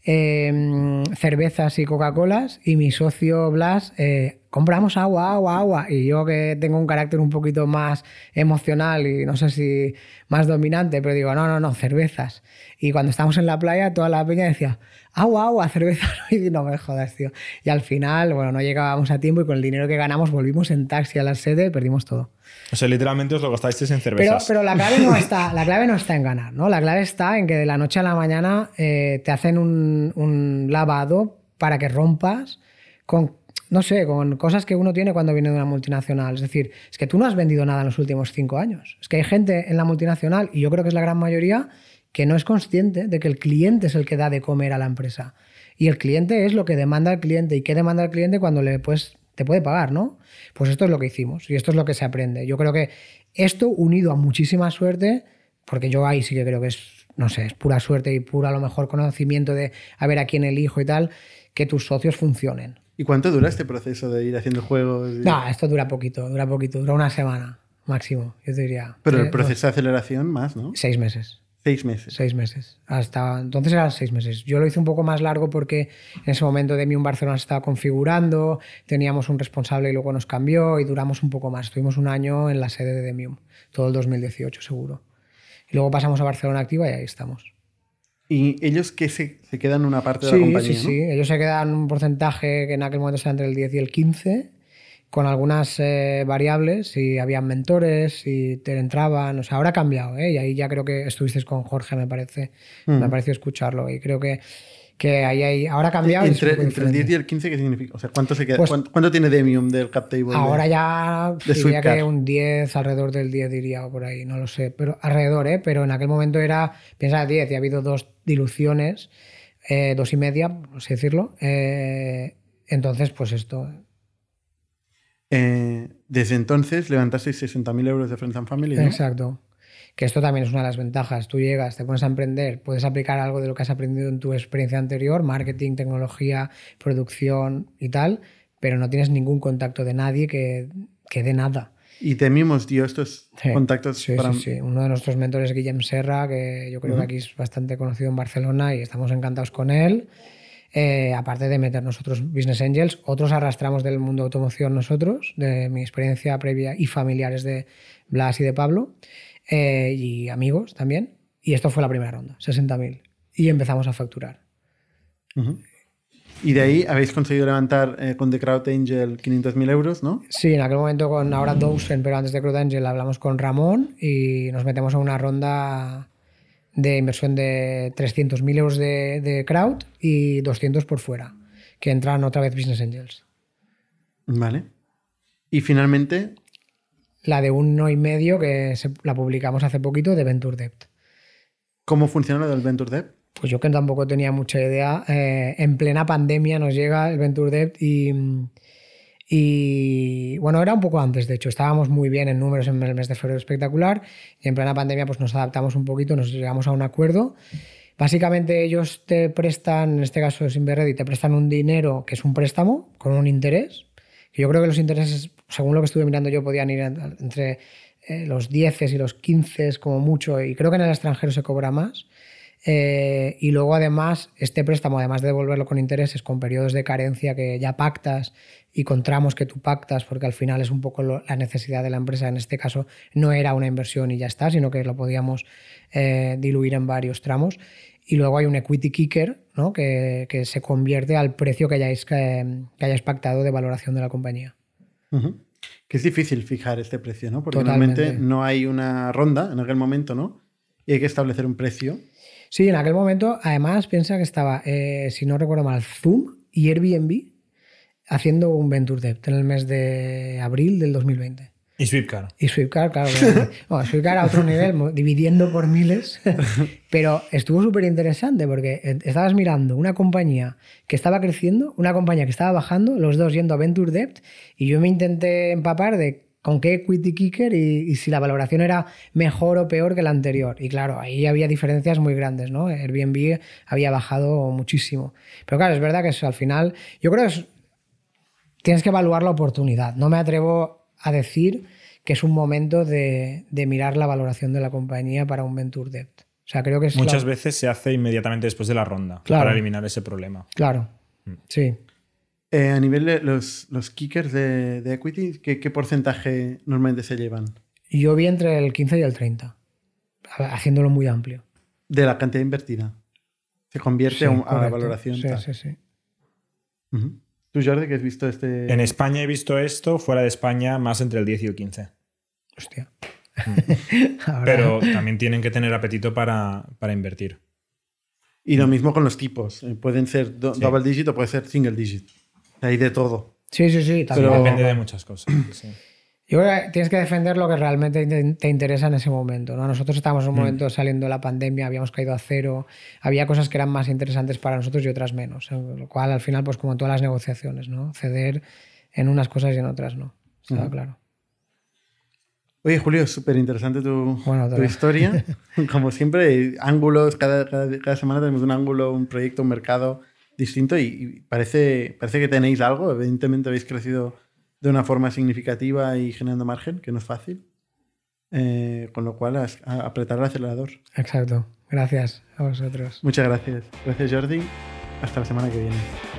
eh, cervezas y Coca-Colas y mi socio Blas, eh, compramos agua, agua, agua. Y yo que tengo un carácter un poquito más emocional y no sé si más dominante, pero digo, no, no, no, cervezas. Y cuando estábamos en la playa, toda la peña decía, agua, agua, cerveza. Y no me jodas, tío. Y al final, bueno, no llegábamos a tiempo y con el dinero que ganamos volvimos en taxi a la sede y perdimos todo. O sea, literalmente os lo gastasteis en Pero, cervezas. pero la, clave no está, la clave no está en ganar, ¿no? La clave está en que de la noche a la mañana eh, te hacen un, un lavado para que rompas con, no sé, con cosas que uno tiene cuando viene de una multinacional. Es decir, es que tú no has vendido nada en los últimos cinco años. Es que hay gente en la multinacional, y yo creo que es la gran mayoría, que no es consciente de que el cliente es el que da de comer a la empresa. Y el cliente es lo que demanda el cliente. ¿Y qué demanda el cliente cuando le puedes, te puede pagar, no? Pues esto es lo que hicimos y esto es lo que se aprende. Yo creo que esto unido a muchísima suerte, porque yo ahí sí que creo que es, no sé, es pura suerte y pura a lo mejor conocimiento de a ver a quién elijo y tal, que tus socios funcionen. ¿Y cuánto dura este proceso de ir haciendo juegos? y- No, esto dura poquito, dura poquito, dura una semana máximo, yo te diría. Pero Eh, el proceso de aceleración más, ¿no? Seis meses. Seis meses. Seis meses. Hasta entonces eran seis meses. Yo lo hice un poco más largo porque en ese momento Demium Barcelona se estaba configurando, teníamos un responsable y luego nos cambió y duramos un poco más. Estuvimos un año en la sede de Demium, todo el 2018 seguro. Y luego pasamos a Barcelona Activa y ahí estamos. ¿Y ellos que se, se quedan una parte de Sí, la compañía? sí, ¿no? sí. Ellos se quedan un porcentaje que en aquel momento estaba entre el 10 y el 15, con algunas eh, variables, si habían mentores, si te entraban. O sea, ahora ha cambiado, ¿eh? Y ahí ya creo que estuvisteis con Jorge, me parece. Me ha parecido escucharlo. Y creo que, que ahí, ahí- ahora ha cambiado. Entre, entre el 10 y el 15, ¿qué significa? O sea, ¿cuánto, se queda, Pues- cuánto, cuánto tiene Demium del cap table? de- Ahora ya de diría que un 10, alrededor del 10 diría, o por ahí, no lo sé. Pero alrededor, ¿eh? Pero en aquel momento era, piensa 10 y ha habido dos diluciones, eh, dos y media, por así decirlo. Eh, entonces, pues esto. Eh, desde entonces levantasteis 60.000 euros de Friends and Family, ¿no? Exacto. que esto también es una de las ventajas. Tú llegas, te pones a emprender, puedes aplicar algo de lo que has aprendido en tu experiencia anterior, marketing, tecnología, producción y tal, pero no tienes ningún contacto de nadie que, que dé nada. Y Temium dio estos Sí, contactos sí, para... sí, sí. Uno de nuestros mentores, Guillem Serra, que yo creo que aquí es bastante conocido en Barcelona y estamos encantados con él. Eh, aparte de meter nosotros Business Angels, otros arrastramos del mundo de automoción nosotros, de mi experiencia previa y familiares de Blas y de Pablo, eh, y amigos también. Y esto fue la primera ronda, 60.000. Y empezamos a facturar. Y de ahí habéis conseguido levantar eh, con The Crowd Angel 500.000 euros, ¿no? Sí, en aquel momento con ahora Dawson, pero antes de Crowd Angel hablamos con Ramón y nos metemos a una ronda de inversión de 300.000 euros de, de crowd y 200 por fuera, que entran otra vez Business Angels. Vale. Y finalmente, La de uno y medio que se- la publicamos hace poquito de Venture Debt. ¿cómo funciona lo del Venture Debt? Pues yo que tampoco tenía mucha idea, eh, en plena pandemia nos llega el Venture Debt y, y, bueno, era un poco antes, de hecho, estábamos muy bien en números en el mes de febrero espectacular y en plena pandemia pues nos adaptamos un poquito, nos llegamos a un acuerdo. Básicamente ellos te prestan, en este caso es Inverready, te prestan un dinero que es un préstamo con un interés, yo creo que los intereses, según lo que estuve mirando yo, podían ir en- entre eh, los 10 y los 15 como mucho y creo que en el extranjero se cobra más. Eh, y luego, además, este préstamo, además de devolverlo con intereses, con periodos de carencia que ya pactas y con tramos que tú pactas, porque al final es un poco lo- la necesidad de la empresa. En este caso, no era una inversión y ya está, sino que lo podíamos eh, diluir en varios tramos. Y luego hay un equity kicker, ¿no? que, que se convierte al precio que hayáis, que, que hayáis pactado de valoración de la compañía. Que es difícil fijar este precio, ¿no? Porque Totalmente. normalmente no hay una ronda en aquel momento, ¿no? Y hay que establecer un precio. Sí, en aquel momento, además, piensa que estaba, eh, si no recuerdo mal, Zoom y Airbnb haciendo un Venture Debt en el mes de abril del 2020. Y Sweepcar. Y Swiftcar, claro. bueno, Swiftcar a otro nivel, dividiendo por miles. Pero estuvo súper interesante porque eh, estabas mirando una compañía que estaba creciendo, una compañía que estaba bajando, los dos yendo a Venture Debt, y yo me intenté empapar de con qué equity kicker y, y si la valoración era mejor o peor que la anterior. Y claro, ahí había diferencias muy grandes, ¿no? Airbnb había bajado muchísimo. Pero claro, es verdad que eso al final, yo creo que es, tienes que evaluar la oportunidad. No me atrevo a decir que es un momento de, de mirar la valoración de la compañía para un Venture Debt. O sea, creo que es Muchas la- veces se hace inmediatamente después de la ronda Claro. para eliminar ese problema. Claro, sí. Eh, a nivel de los, los kickers de, de equity, ¿qué, qué porcentaje normalmente se llevan? Yo vi entre el 15 y el 30, haciéndolo muy amplio. De la cantidad invertida. Se convierte Sí, a, la valoración. Sí, tal. sí, sí. ¿Tú, Jordi, que has visto este...? En España he visto esto, fuera de España más entre el 10 y el 15. Hostia. Ahora- Pero también tienen que tener apetito para, para invertir. Y lo mismo con los tipos. Eh, pueden ser do- Sí. double digit o puede ser single digit. Hay de todo. Sí, sí, sí. También. Pero- Depende de muchas cosas. sí. Yo creo que tienes que defender lo que realmente te- te interesa en ese momento. ¿no? Nosotros estábamos en un momento saliendo de la pandemia, habíamos caído a cero, había cosas que eran más interesantes para nosotros y otras menos. ¿eh? Lo cual, al final, pues como en todas las negociaciones, ¿no? Ceder en unas cosas y en otras no. Está claro. Oye, Julio, súper interesante tu, Bueno, tu te- historia. Como siempre, ángulos, cada, cada, cada semana tenemos un ángulo, un proyecto, un mercado distinto y, y parece, parece que tenéis algo. Evidentemente habéis crecido de una forma significativa y generando margen, que no es fácil. Eh, con lo cual, a- apretar el acelerador. Exacto. Gracias a vosotros. Muchas gracias. Gracias, Jordi. Hasta la semana que viene.